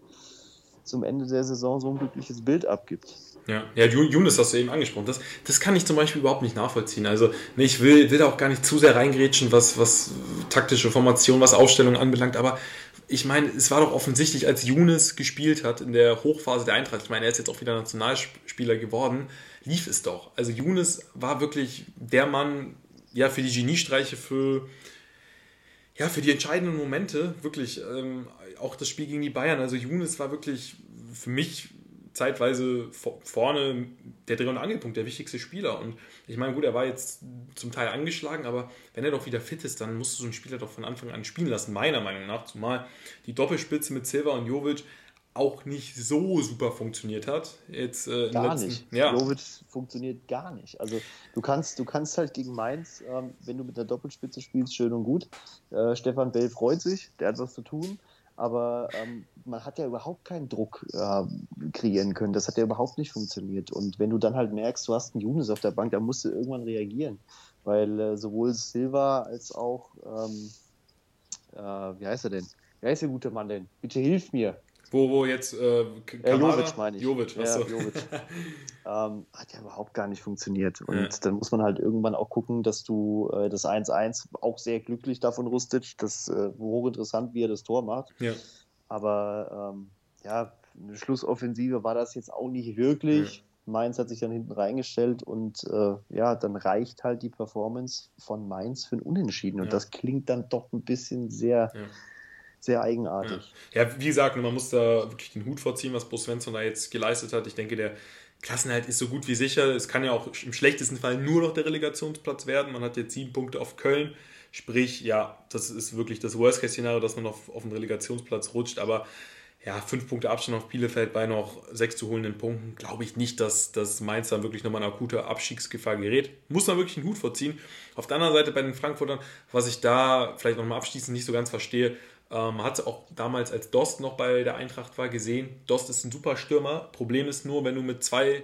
zum Ende der Saison so ein glückliches Bild abgibt. Ja, ja, Younes hast du eben angesprochen. Das, das kann ich zum Beispiel überhaupt nicht nachvollziehen. Also, ich will, will auch gar nicht zu sehr reingrätschen, was, was taktische Formation, was Aufstellung anbelangt, aber ich meine, es war doch offensichtlich, als Younes gespielt hat in der Hochphase der Eintracht, ich meine, er ist jetzt auch wieder Nationalspieler geworden, lief es doch. Also Younes war wirklich der Mann, ja, für die Geniestreiche, für, ja, für die entscheidenden Momente, wirklich, ähm, auch das Spiel gegen die Bayern. Also Younes war wirklich für mich zeitweise vorne der Dreh- und Angelpunkt, der wichtigste Spieler. Und ich meine, gut, er war jetzt zum Teil angeschlagen, aber wenn er doch wieder fit ist, dann musst du so einen Spieler doch von Anfang an spielen lassen, meiner Meinung nach. Zumal die Doppelspitze mit Silva und Jovic auch nicht so super funktioniert hat. Jetzt, äh, gar letzten, nicht. Ja. Jovic funktioniert gar nicht. Also du kannst, du kannst halt gegen Mainz, ähm, wenn du mit der Doppelspitze spielst, schön und gut. Äh, Stefan Bell freut sich, der hat was zu tun aber ähm, man hat ja überhaupt keinen Druck äh, kreieren können. Das hat ja überhaupt nicht funktioniert. Und wenn du dann halt merkst, du hast einen Junis auf der Bank, dann musst du irgendwann reagieren. Weil äh, sowohl Silva als auch, ähm, äh, wie heißt er denn? Wer ist der gute Mann denn? Bitte hilf mir. Wo, wo jetzt äh, Kamada? Äh, Jovic meine ich. Jovic, ja, Jovic. ähm, hat ja überhaupt gar nicht funktioniert. Und ja. dann muss man halt irgendwann auch gucken, dass du äh, das 1-1 auch sehr glücklich davon Rustic, das äh, hochinteressant, wie er das Tor macht. Ja. Aber ähm, ja, eine Schlussoffensive war das jetzt auch nicht wirklich. Ja. Mainz hat sich dann hinten reingestellt und äh, ja, dann reicht halt die Performance von Mainz für ein Unentschieden. Und das klingt dann doch ein bisschen sehr sehr eigenartig. Ja. ja. wie gesagt, man muss da wirklich den Hut vorziehen, was Bo Svensson da jetzt geleistet hat. Ich denke, der Klassenhalt ist so gut wie sicher. Es kann ja auch im schlechtesten Fall nur noch der Relegationsplatz werden. Man hat jetzt sieben Punkte auf Köln. Sprich, ja, das ist wirklich das Worst-Case-Szenario, dass man auf, auf den Relegationsplatz rutscht. Aber ja, fünf Punkte Abstand auf Bielefeld bei noch sechs zu holenden Punkten, glaube ich nicht, dass, dass Mainz dann wirklich nochmal eine akute Abstiegsgefahr gerät. Muss man wirklich einen Hut vorziehen. Auf der anderen Seite bei den Frankfurtern, was ich da vielleicht nochmal abschließend nicht so ganz verstehe, ähm, hat es auch damals, als Dost noch bei der Eintracht war, gesehen. Dost ist ein super Stürmer. Problem ist nur, wenn du mit zwei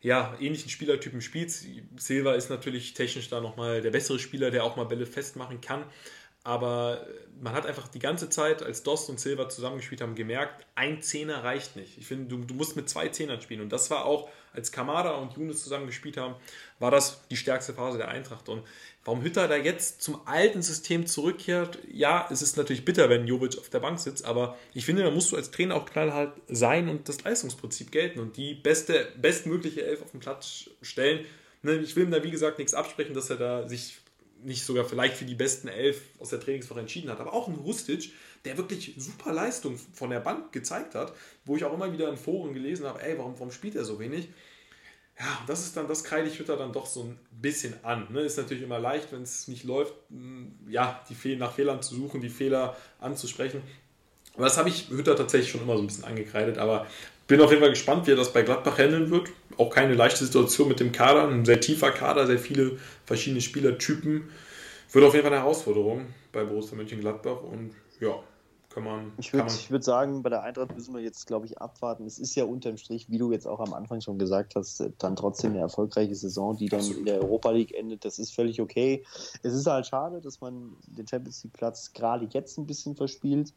ja, ähnlichen Spielertypen spielst. Silva ist natürlich technisch da nochmal der bessere Spieler, der auch mal Bälle festmachen kann. Aber man hat einfach die ganze Zeit, als Dost und Silva zusammengespielt haben, gemerkt, ein Zehner reicht nicht. Ich finde, du, du musst mit zwei Zehnern spielen. Und das war auch, als Kamada und Younes zusammengespielt haben, war das die stärkste Phase der Eintracht. Und warum Hütter da jetzt zum alten System zurückkehrt, ja, es ist natürlich bitter, wenn Jovic auf der Bank sitzt, aber ich finde, da musst du als Trainer auch knallhart sein und das Leistungsprinzip gelten und die beste, bestmögliche Elf auf den Platz stellen. Ne, ich will ihm da, wie gesagt, nichts absprechen, dass er da sich nicht sogar vielleicht für die besten elf aus der Trainingswoche entschieden hat, aber auch ein Rustic, der wirklich super Leistung von der Bank gezeigt hat, wo ich auch immer wieder in Foren gelesen habe, ey, warum, warum spielt er so wenig? Ja, das ist dann, das kreide ich Hütter dann doch so ein bisschen an. Ne? Ist natürlich immer leicht, wenn es nicht läuft, ja, die Fehl nach Fehlern zu suchen, die Fehler anzusprechen. Aber das habe ich Hütter tatsächlich schon immer so ein bisschen angekreidet, aber bin auf jeden Fall gespannt, wie er das bei Gladbach handeln wird. Auch keine leichte Situation mit dem Kader, ein sehr tiefer Kader, sehr viele verschiedene Spielertypen. Wird auf jeden Fall eine Herausforderung bei Borussia Mönchengladbach und ja, kann man. Ich würde würd sagen, bei der Eintracht müssen wir jetzt, glaube ich, abwarten. Es ist ja unterm Strich, wie du jetzt auch am Anfang schon gesagt hast, dann trotzdem eine erfolgreiche Saison, die dann Absolut. in der Europa League endet. Das ist völlig okay. Es ist halt schade, dass man den Champions League Platz gerade jetzt ein bisschen verspielt.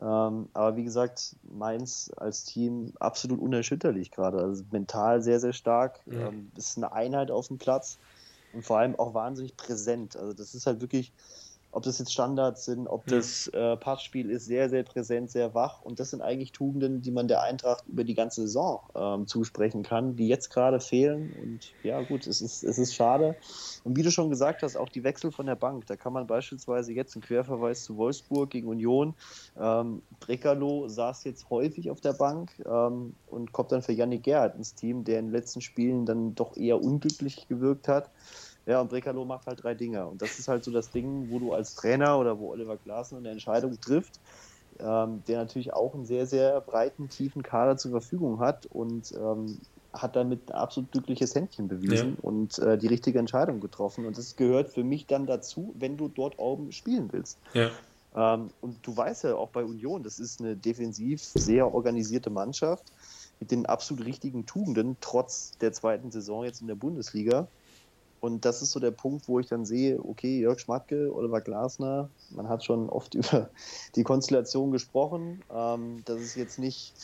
Ähm, aber wie gesagt, Mainz als Team absolut unerschütterlich gerade. Also mental sehr, sehr stark. Mhm. Ähm, ist eine Einheit auf dem Platz und vor allem auch wahnsinnig präsent. Also das ist halt wirklich ob das jetzt Standards sind, ob das äh, Passspiel ist, sehr, sehr präsent, sehr wach. Und das sind eigentlich Tugenden, die man der Eintracht über die ganze Saison ähm, zusprechen kann, die jetzt gerade fehlen. Und ja, gut, es ist, es ist schade. Und wie du schon gesagt hast, auch die Wechsel von der Bank. Da kann man beispielsweise jetzt einen Querverweis zu Wolfsburg gegen Union. Ähm, Brekalo saß jetzt häufig auf der Bank ähm, und kommt dann für Yannick Gerhardt ins Team, der in den letzten Spielen dann doch eher unglücklich gewirkt hat. Ja, und Brekalo macht halt drei Dinge. Und das ist halt so das Ding, wo du als Trainer oder wo Oliver Glasner eine Entscheidung trifft, ähm, der natürlich auch einen sehr, sehr breiten, tiefen Kader zur Verfügung hat und ähm, hat damit ein absolut glückliches Händchen bewiesen ja. und äh, die richtige Entscheidung getroffen. Und das gehört für mich dann dazu, wenn du dort oben spielen willst. Ja. Ähm, und du weißt ja auch bei Union, das ist eine defensiv sehr organisierte Mannschaft mit den absolut richtigen Tugenden, trotz der zweiten Saison jetzt in der Bundesliga. Und das ist so der Punkt, wo ich dann sehe, okay, Jörg Schmatke, Oliver Glasner, man hat schon oft über die Konstellation gesprochen, ähm, dass es jetzt nicht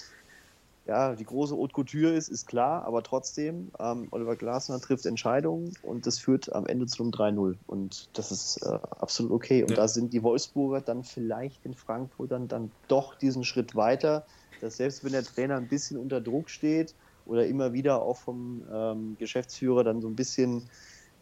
ja, die große Haute Couture ist, ist klar, aber trotzdem, ähm, Oliver Glasner trifft Entscheidungen und das führt am Ende zu einem 3-0 und das ist äh, absolut okay. Und ja. da sind die Wolfsburger dann vielleicht in Frankfurt dann, dann doch diesen Schritt weiter, dass selbst wenn der Trainer ein bisschen unter Druck steht oder immer wieder auch vom ähm, Geschäftsführer dann so ein bisschen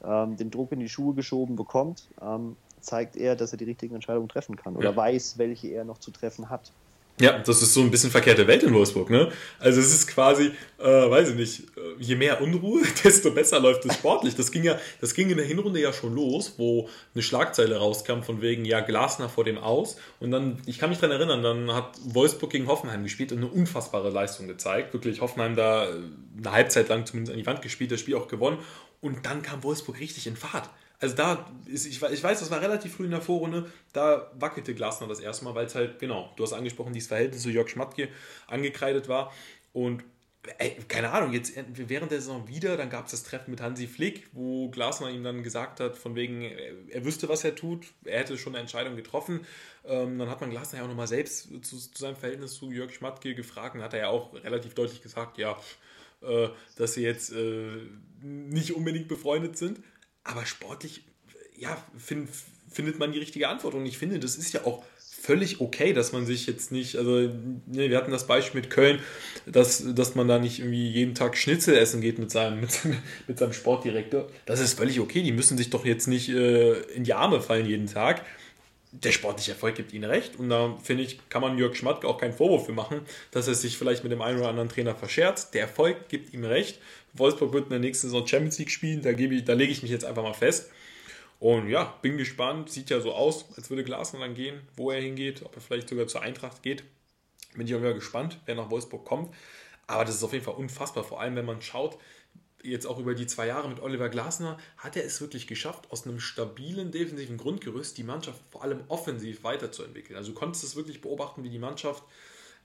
ähm, den Druck in die Schuhe geschoben bekommt, ähm, zeigt er, dass er die richtigen Entscheidungen treffen kann oder ja. weiß, welche er noch zu treffen hat. Ja, das ist so ein bisschen verkehrte Welt in Wolfsburg, ne? Also es ist quasi, äh, weiß ich nicht, äh, je mehr Unruhe, desto besser läuft es sportlich. Das ging ja, das ging in der Hinrunde ja schon los, wo eine Schlagzeile rauskam von wegen, ja, Glasner vor dem Aus. Und dann, ich kann mich daran erinnern, dann hat Wolfsburg gegen Hoffenheim gespielt und eine unfassbare Leistung gezeigt. Wirklich Hoffenheim da äh, eine Halbzeit lang zumindest an die Wand gespielt, das Spiel auch gewonnen. Und dann kam Wolfsburg richtig in Fahrt. Also da, ist, ich, ich weiß, das war relativ früh in der Vorrunde, da wackelte Glasner das erste Mal, weil es halt, genau, du hast angesprochen, dieses Verhältnis zu Jörg Schmatke angekreidet war. Und ey, keine Ahnung, jetzt während der Saison wieder, dann gab es das Treffen mit Hansi Flick, wo Glasner ihm dann gesagt hat, von wegen, er wüsste, was er tut, er hätte schon eine Entscheidung getroffen. Ähm, dann hat man Glasner ja auch nochmal selbst zu, zu, seinem Verhältnis zu Jörg Schmatke gefragt und hat er ja auch relativ deutlich gesagt, ja, äh, dass sie jetzt äh, nicht unbedingt befreundet sind. Aber sportlich, ja, find, findet man die richtige Antwort. Und ich finde, das ist ja auch völlig okay, dass man sich jetzt nicht, also ne, wir hatten das Beispiel mit Köln, dass, dass man da nicht irgendwie jeden Tag Schnitzel essen geht mit seinem, mit, mit seinem Sportdirektor. Das ist völlig okay. Die müssen sich doch jetzt nicht äh, in die Arme fallen jeden Tag der sportliche Erfolg gibt ihnen recht. Und da finde ich, kann man Jörg Schmatke auch keinen Vorwurf für machen, dass er sich vielleicht mit dem einen oder anderen Trainer verscherzt. Der Erfolg gibt ihm recht. Wolfsburg wird in der nächsten Saison Champions League spielen, da, ich, da lege ich mich jetzt einfach mal fest. Und ja, bin gespannt. Sieht ja so aus, als würde Glasner dann gehen, wo er hingeht, ob er vielleicht sogar zur Eintracht geht. Bin ich auch wieder gespannt, wer nach Wolfsburg kommt. Aber das ist auf jeden Fall unfassbar, vor allem wenn man schaut, jetzt auch über die zwei Jahre mit Oliver Glasner, hat er es wirklich geschafft, aus einem stabilen defensiven Grundgerüst die Mannschaft vor allem offensiv weiterzuentwickeln. Also du konntest es wirklich beobachten, wie die Mannschaft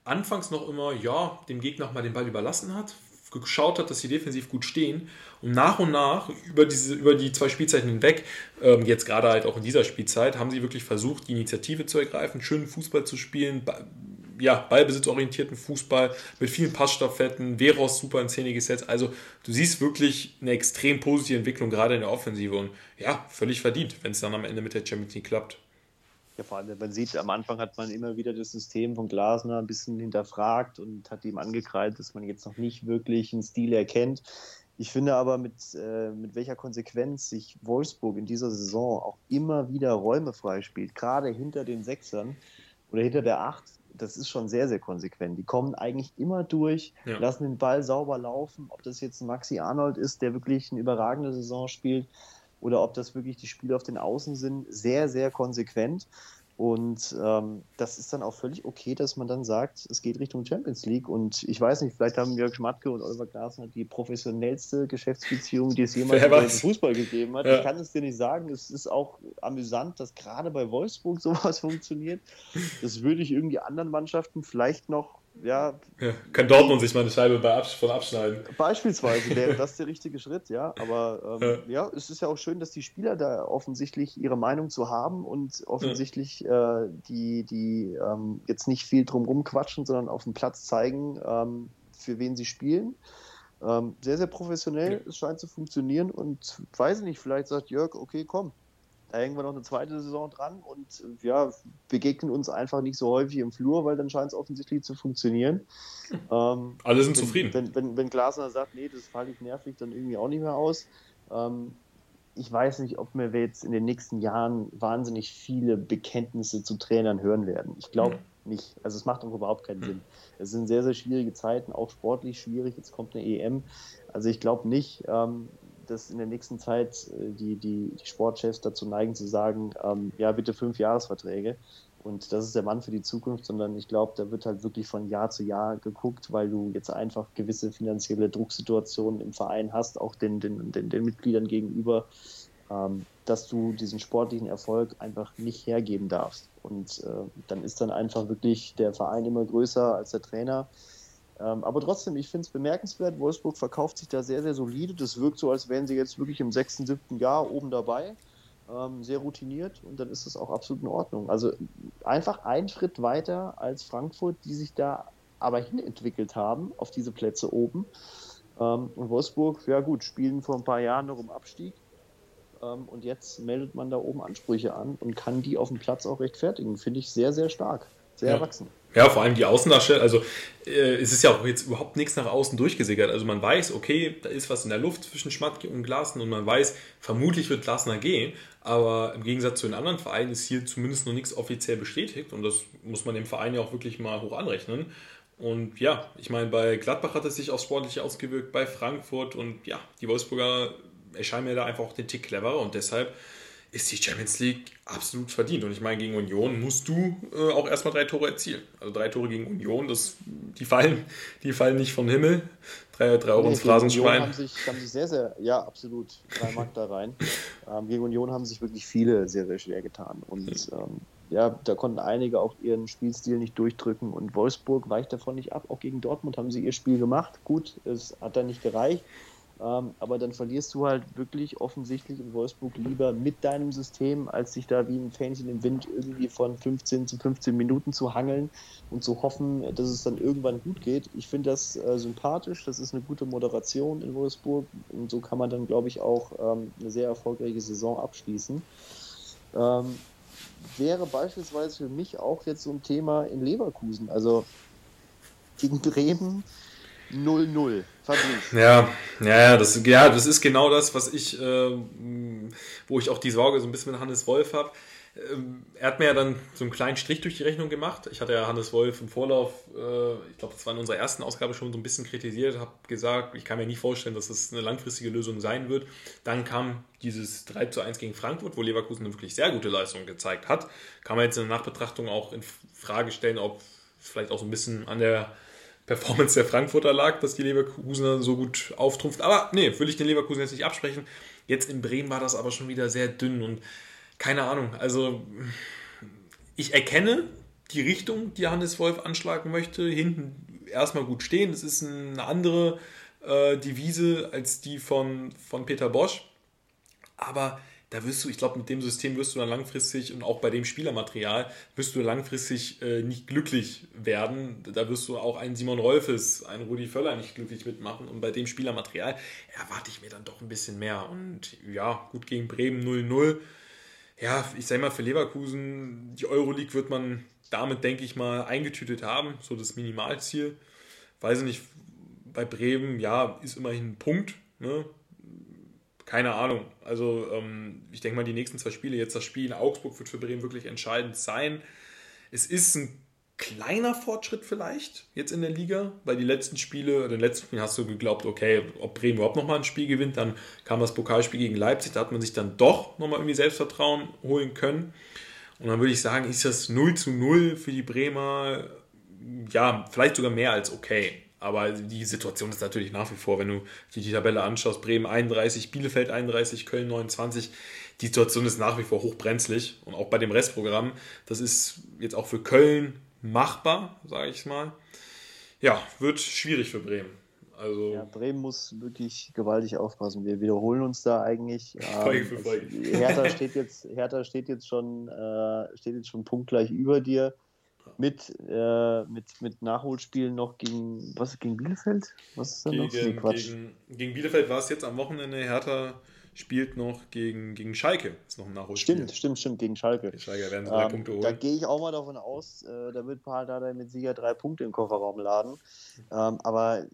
anfangs noch immer, ja, dem Gegner mal den Ball überlassen hat, geschaut hat, dass sie defensiv gut stehen und nach und nach über, diese, über die zwei Spielzeiten hinweg, ähm, jetzt gerade halt auch in dieser Spielzeit, haben sie wirklich versucht, die Initiative zu ergreifen, schönen Fußball zu spielen, ja, ballbesitzorientierten Fußball mit vielen Passstaffetten, Veros super in Szene gesetzt. Also du siehst wirklich eine extrem positive Entwicklung gerade in der Offensive und ja, völlig verdient, wenn es dann am Ende mit der Champions League klappt. Ja, vor allem, man sieht, am Anfang hat man immer wieder das System von Glasner ein bisschen hinterfragt und hat ihm angekreidet, dass man jetzt noch nicht wirklich einen Stil erkennt. Ich finde aber, mit, äh, mit welcher Konsequenz sich Wolfsburg in dieser Saison auch immer wieder Räume freispielt, gerade hinter den Sechsern oder hinter der Acht, das ist schon sehr, sehr konsequent. Die kommen eigentlich immer durch, ja. lassen den Ball sauber laufen. Ob das jetzt ein Maxi Arnold ist, der wirklich eine überragende Saison spielt, oder ob das wirklich die Spiele auf den Außen sind, sehr, sehr konsequent. Und ähm, das ist dann auch völlig okay, dass man dann sagt, es geht Richtung Champions League. Und ich weiß nicht, vielleicht haben Jörg Schmatke und Oliver Glasner die professionellste Geschäftsbeziehung, die es jemals im Fußball gegeben hat. Ja. Ich kann es dir nicht sagen. Es ist auch amüsant, dass gerade bei Wolfsburg sowas funktioniert. Das würde ich irgendwie anderen Mannschaften vielleicht noch ja, ja. Kann Dortmund sich mal eine Scheibe bei Absch von abschneiden. Beispielsweise wäre das der richtige Schritt, ja. Aber ähm, ja. ja. es ist ja auch schön, dass die Spieler da offensichtlich ihre Meinung zu haben und offensichtlich ja. äh, die, die ähm, jetzt nicht viel drum quatschen, sondern auf dem Platz zeigen, ähm, für wen sie spielen. Ähm, sehr, sehr professionell, es scheint zu funktionieren und weiß ich nicht, vielleicht sagt Jörg, okay, komm, da hängen wir noch eine zweite Saison dran und ja, begegnen uns einfach nicht so häufig im Flur, weil dann scheint es offensichtlich zu funktionieren. Ähm, Alle sind wenn, zufrieden. Wenn, wenn, wenn Glasner sagt, nee, das falle ich nervig, dann irgendwie auch nicht mehr aus. Ähm, ich weiß nicht, ob wir jetzt in den nächsten Jahren wahnsinnig viele Bekenntnisse zu Trainern hören werden. Ich glaube mhm. nicht. Also es macht auch überhaupt keinen mhm. Sinn. Es sind sehr, sehr schwierige Zeiten, auch sportlich schwierig. Jetzt kommt eine EM. Also ich glaube nicht, ähm, dass in der nächsten Zeit äh, die, die, die Sportchefs dazu neigen zu sagen, ähm, ja, bitte fünf Jahresverträge. Und das ist der Mann für die Zukunft, sondern ich glaube, da wird halt wirklich von Jahr zu Jahr geguckt, weil du jetzt einfach gewisse finanzielle Drucksituationen im Verein hast, auch den, den, den, den Mitgliedern gegenüber, ähm, dass du diesen sportlichen Erfolg einfach nicht hergeben darfst. Und äh, dann ist dann einfach wirklich der Verein immer größer als der Trainer. Ähm, aber trotzdem, ich finde es bemerkenswert. Wolfsburg verkauft sich da sehr, sehr solide. Das wirkt so, als wären sie jetzt wirklich im sechsten, siebten Jahr oben dabei. Ähm, sehr routiniert und dann ist das auch absolut in Ordnung. Also einfach einen Schritt weiter als Frankfurt, die sich da aber hinentwickelt haben auf diese Plätze oben. Ähm, und Wolfsburg, ja gut, spielen vor ein paar Jahren noch um Abstieg. Ähm, und jetzt meldet man da oben Ansprüche an und kann die auf dem Platz auch rechtfertigen. Finde ich sehr, sehr stark. Sehr ja. erwachsen. Ja, vor allem die Außendarstellung, also äh, es ist ja auch jetzt überhaupt nichts nach außen durchgesickert. Also man weiß, okay, da ist was in der Luft zwischen Schmatke und Glasner und man weiß, vermutlich wird Glasner gehen, aber im Gegensatz zu den anderen Vereinen ist hier zumindest noch nichts offiziell bestätigt und das muss man dem Verein ja auch wirklich mal hoch anrechnen. Und ja, ich meine, bei Gladbach hat es sich auch sportlich ausgewirkt, bei Frankfurt und ja, die Wolfsburger erscheinen mir da einfach auch den Tick cleverer und deshalb ist die Champions League absolut verdient. Und ich meine, gegen Union musst du äh, auch erstmal drei Tore erzielen. Also drei Tore gegen Union, das, die, fallen, die fallen nicht vom Himmel. Drei, drei Euro nee, ins Phrasenschwein. Haben sich, haben sich sehr, sehr, ja, absolut, drei Mark da rein. Ähm, gegen Union haben sich wirklich viele sehr, sehr schwer getan. Und ähm, ja, da konnten einige auch ihren Spielstil nicht durchdrücken. Und Wolfsburg weicht davon nicht ab. Auch gegen Dortmund haben sie ihr Spiel gemacht. Gut, es hat da nicht gereicht. Ähm, aber dann verlierst du halt wirklich offensichtlich in Wolfsburg lieber mit deinem System, als sich da wie ein Fähnchen im Wind irgendwie von 15 zu 15 Minuten zu hangeln und zu hoffen, dass es dann irgendwann gut geht. Ich finde das äh, sympathisch, das ist eine gute Moderation in Wolfsburg und so kann man dann, glaube ich, auch ähm, eine sehr erfolgreiche Saison abschließen. Ähm, wäre beispielsweise für mich auch jetzt so ein Thema in Leverkusen. Also gegen Bremen 0-0. Ja, ja, das, ja, das ist genau das, was ich, äh, wo ich auch die Sorge so ein bisschen mit Hannes Wolf habe. Ähm, er hat mir ja dann so einen kleinen Strich durch die Rechnung gemacht. Ich hatte ja Hannes Wolf im Vorlauf, äh, ich glaube, das war in unserer ersten Ausgabe schon so ein bisschen kritisiert, habe gesagt, ich kann mir nicht vorstellen, dass das eine langfristige Lösung sein wird. Dann kam dieses 3 zu 1 gegen Frankfurt, wo Leverkusen eine wirklich sehr gute Leistung gezeigt hat. Kann man jetzt in der Nachbetrachtung auch in Frage stellen, ob vielleicht auch so ein bisschen an der Performance der Frankfurter lag, dass die Leverkusener so gut auftrumpft. Aber nee, will ich den Leverkusen jetzt nicht absprechen. Jetzt in Bremen war das aber schon wieder sehr dünn und keine Ahnung. Also ich erkenne die Richtung, die Hannes Wolf anschlagen möchte. Hinten erstmal gut stehen. Das ist eine andere äh, Devise als die von, von Peter Bosch. Aber da wirst du, ich glaube, mit dem System wirst du dann langfristig und auch bei dem Spielermaterial wirst du langfristig äh, nicht glücklich werden. Da wirst du auch einen Simon Rolfes, einen Rudi Völler nicht glücklich mitmachen. Und bei dem Spielermaterial erwarte ich mir dann doch ein bisschen mehr. Und ja, gut gegen Bremen 0-0. Ja, ich sage mal, für Leverkusen, die Euroleague wird man damit, denke ich mal, eingetütet haben. So das Minimalziel. Weiß ich nicht, bei Bremen, ja, ist immerhin ein Punkt. Ne? Keine Ahnung. Also ähm, ich denke mal, die nächsten zwei Spiele, jetzt das Spiel in Augsburg wird für Bremen wirklich entscheidend sein. Es ist ein kleiner Fortschritt vielleicht jetzt in der Liga, weil die letzten Spiele, den letzten Spielen hast du geglaubt, okay, ob Bremen überhaupt nochmal ein Spiel gewinnt, dann kam das Pokalspiel gegen Leipzig, da hat man sich dann doch nochmal irgendwie Selbstvertrauen holen können. Und dann würde ich sagen, ist das 0 zu 0 für die Bremer, ja, vielleicht sogar mehr als okay. Aber die Situation ist natürlich nach wie vor, wenn du die Tabelle anschaust, Bremen 31, Bielefeld 31, Köln 29, die Situation ist nach wie vor hochbrenzlig und auch bei dem Restprogramm, das ist jetzt auch für Köln machbar, sage ich mal. ja, wird schwierig für Bremen. Also ja, Bremen muss wirklich gewaltig aufpassen. Wir wiederholen uns da eigentlich. Folge für Folge. Hertha steht jetzt, Hertha steht jetzt schon, äh, steht jetzt schon punktgleich über dir. Mit, äh, mit, mit Nachholspielen noch gegen was gegen Bielefeld? Was ist da gegen, noch? Nee, Quatsch. Gegen, gegen Bielefeld war es jetzt am Wochenende. Hertha spielt noch gegen, gegen Schalke. Ist noch ein Nachholspiel. Stimmt, stimmt, stimmt, gegen Schalke. Gegen Schalke werden drei ähm, Punkte holen. Da gehe ich auch mal davon aus, äh, da wird Paul Dardai mit Sieger drei Punkte im Kofferraum laden. Ähm, aber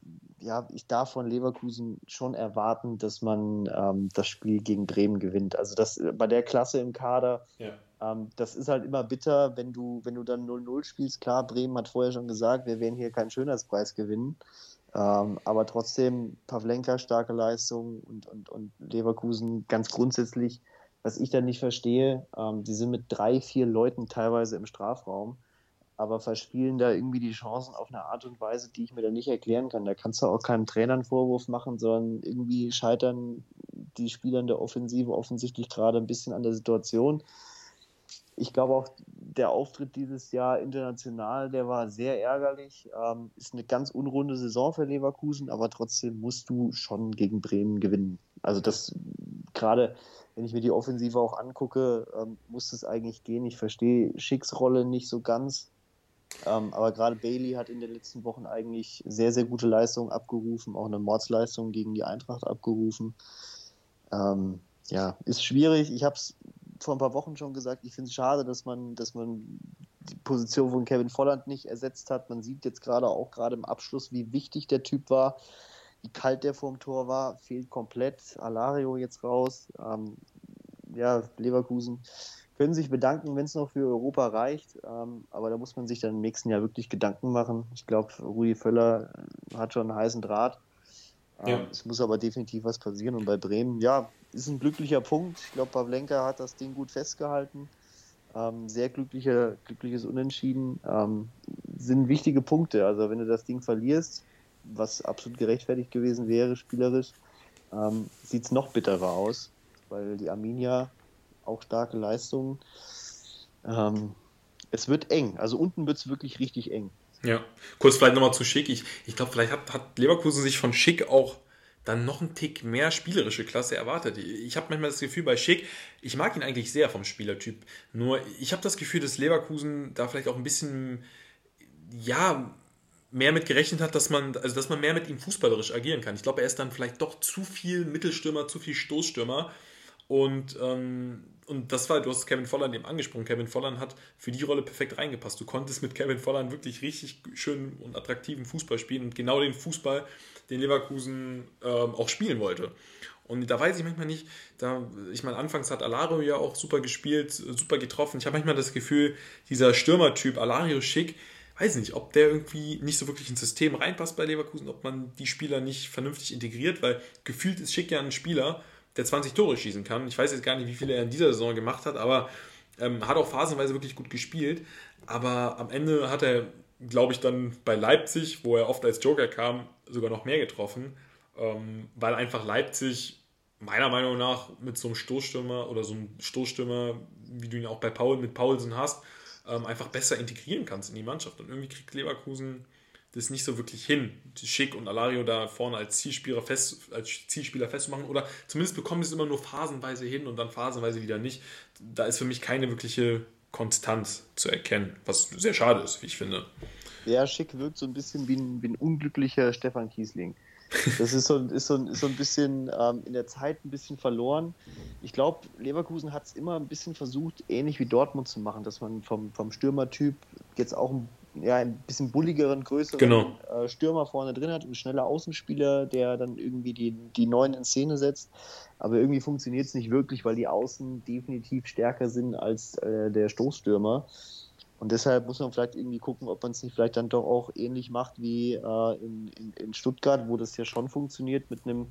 ja, ich darf von Leverkusen schon erwarten, dass man ähm, das Spiel gegen Bremen gewinnt. Also das äh, bei der Klasse im Kader, ja. Ähm, das ist halt immer bitter, wenn du, wenn du dann 0-0 spielst. Klar, Bremen hat vorher schon gesagt, wir werden hier keinen Schönheitspreis gewinnen. Ähm, aber trotzdem, Pavlenka starke Leistung und, und, und Leverkusen ganz grundsätzlich, was ich da nicht verstehe, ähm, die sind mit drei, vier Leuten teilweise im Strafraum, aber verspielen da irgendwie die Chancen auf eine Art und Weise, die ich mir da nicht erklären kann. Da kannst du auch keinem Trainer einen Vorwurf machen, sondern irgendwie scheitern die Spieler in der Offensive offensichtlich gerade ein bisschen an der Situation ich glaube auch, der Auftritt dieses Jahr international, der war sehr ärgerlich. Ähm, ist eine ganz unrunde Saison für Leverkusen, aber trotzdem musst du schon gegen Bremen gewinnen. Also das gerade, wenn ich mir die Offensive auch angucke, ähm, muss es eigentlich gehen. Ich verstehe Schicks Rolle nicht so ganz. Ähm, aber gerade Bailey hat in den letzten Wochen eigentlich sehr, sehr gute Leistungen abgerufen, auch eine Mordsleistung gegen die Eintracht abgerufen. Ähm, ja, ist schwierig. Ich habe es vor ein paar Wochen schon gesagt, ich finde es schade, dass man, dass man die Position von Kevin Volland nicht ersetzt hat. Man sieht jetzt gerade auch gerade im Abschluss, wie wichtig der Typ war, wie kalt der vorm Tor war, fehlt komplett. Alario jetzt raus. Ähm, ja, Leverkusen können sich bedanken, wenn es noch für Europa reicht. Ähm, aber da muss man sich dann im nächsten Jahr wirklich Gedanken machen. Ich glaube, Rudi Völler hat schon einen heißen Draht. Ja. Ähm, es muss aber definitiv was passieren. Und bei Bremen, ja, ist ein glücklicher Punkt. Ich glaube, Pavlenka hat das Ding gut festgehalten. Ähm, sehr glücklicher, glückliches Unentschieden. Ähm, sind wichtige Punkte. Also wenn du das Ding verlierst, was absolut gerechtfertigt gewesen wäre, spielerisch, ähm, sieht es noch bitterer aus, weil die Arminia auch starke Leistungen. Ähm, es wird eng. Also unten wird es wirklich richtig eng. Ja, kurz vielleicht nochmal zu Schick. Ich, ich glaube, vielleicht hat, hat Leverkusen sich von Schick auch dann noch einen Tick mehr spielerische Klasse erwartet. Ich habe manchmal das Gefühl bei Schick, ich mag ihn eigentlich sehr vom Spielertyp. Nur ich habe das Gefühl, dass Leverkusen da vielleicht auch ein bisschen, ja, mehr mit gerechnet hat, dass man, also dass man mehr mit ihm fußballerisch agieren kann. Ich glaube, er ist dann vielleicht doch zu viel Mittelstürmer, zu viel Stoßstürmer. Und ähm, und das war, du hast Kevin Volland eben angesprochen. Kevin Volland hat für die Rolle perfekt reingepasst. Du konntest mit Kevin Volland wirklich richtig schönen und attraktiven Fußball spielen und genau den Fußball, den Leverkusen ähm, auch spielen wollte. Und da weiß ich manchmal nicht, da, ich meine, anfangs hat Alario ja auch super gespielt, super getroffen. Ich habe manchmal das Gefühl, dieser Stürmertyp Alario Schick, weiß nicht, ob der irgendwie nicht so wirklich ins System reinpasst bei Leverkusen, ob man die Spieler nicht vernünftig integriert, weil gefühlt ist Schick ja ein Spieler, der 20 Tore schießen kann. Ich weiß jetzt gar nicht, wie viele er in dieser Saison gemacht hat, aber ähm, hat auch phasenweise wirklich gut gespielt. Aber am Ende hat er, glaube ich, dann bei Leipzig, wo er oft als Joker kam, sogar noch mehr getroffen, ähm, weil einfach Leipzig meiner Meinung nach mit so einem Stoßstürmer oder so einem Stoßstürmer, wie du ihn auch bei Paul mit Paulsen hast, ähm, einfach besser integrieren kannst in die Mannschaft. Und irgendwie kriegt Leverkusen das nicht so wirklich hin, Schick und Alario da vorne als Zielspieler, fest, als Zielspieler festzumachen. Oder zumindest bekommen sie es immer nur phasenweise hin und dann phasenweise wieder nicht. Da ist für mich keine wirkliche Konstanz zu erkennen, was sehr schade ist, wie ich finde. Ja, Schick wirkt so ein bisschen wie ein, wie ein unglücklicher Stefan Kiesling. Das ist so, ist so, ist so ein bisschen ähm, in der Zeit ein bisschen verloren. Ich glaube, Leverkusen hat es immer ein bisschen versucht, ähnlich wie Dortmund zu machen, dass man vom, vom Stürmertyp jetzt auch ein ja, ein bisschen bulligeren, größeren genau. äh, Stürmer vorne drin hat, ein schneller Außenspieler, der dann irgendwie die, die Neuen in Szene setzt. Aber irgendwie funktioniert es nicht wirklich, weil die Außen definitiv stärker sind als äh, der Stoßstürmer. Und deshalb muss man vielleicht irgendwie gucken, ob man es nicht vielleicht dann doch auch ähnlich macht wie äh, in, in, in Stuttgart, wo das ja schon funktioniert mit einem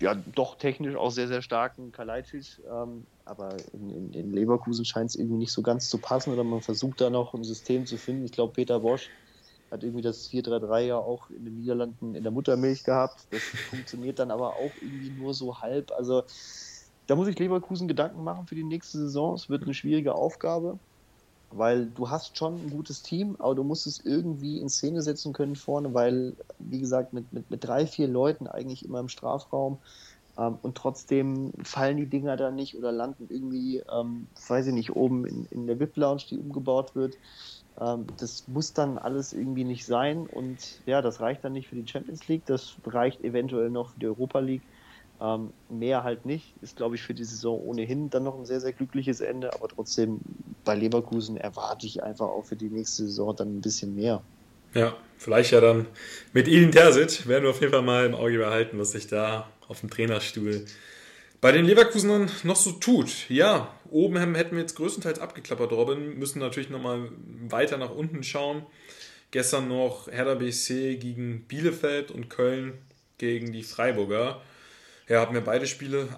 ja, doch technisch auch sehr, sehr starken Kalajdzic. Ähm, aber in, in, in Leverkusen scheint es irgendwie nicht so ganz zu passen oder man versucht da noch ein System zu finden. Ich glaube, Peter Bosch hat irgendwie das 4-3-3 ja auch in den Niederlanden in der Muttermilch gehabt. Das funktioniert dann aber auch irgendwie nur so halb. Also da muss ich Leverkusen Gedanken machen für die nächste Saison. Es wird eine schwierige Aufgabe. Weil du hast schon ein gutes Team, aber du musst es irgendwie in Szene setzen können vorne, weil, wie gesagt, mit, mit, mit drei, vier Leuten eigentlich immer im Strafraum ähm, und trotzdem fallen die Dinger da nicht oder landen irgendwie, ähm, weiß ich nicht, oben in, in der VIP-Lounge, die umgebaut wird. Ähm, das muss dann alles irgendwie nicht sein und ja, das reicht dann nicht für die Champions League, das reicht eventuell noch für die Europa League. Ähm, mehr halt nicht. Ist, glaube ich, für die Saison ohnehin dann noch ein sehr, sehr glückliches Ende. Aber trotzdem, bei Leverkusen erwarte ich einfach auch für die nächste Saison dann ein bisschen mehr. Ja, vielleicht ja dann mit Ilin Terzic werden wir auf jeden Fall mal im Auge behalten, was sich da auf dem Trainerstuhl bei den Leverkusenern noch so tut. Ja, oben hätten wir jetzt größtenteils abgeklappert, Robin. Müssen natürlich nochmal weiter nach unten schauen. Gestern noch Hertha BC gegen Bielefeld und Köln gegen die Freiburger. Ja, habe mir beide Spiele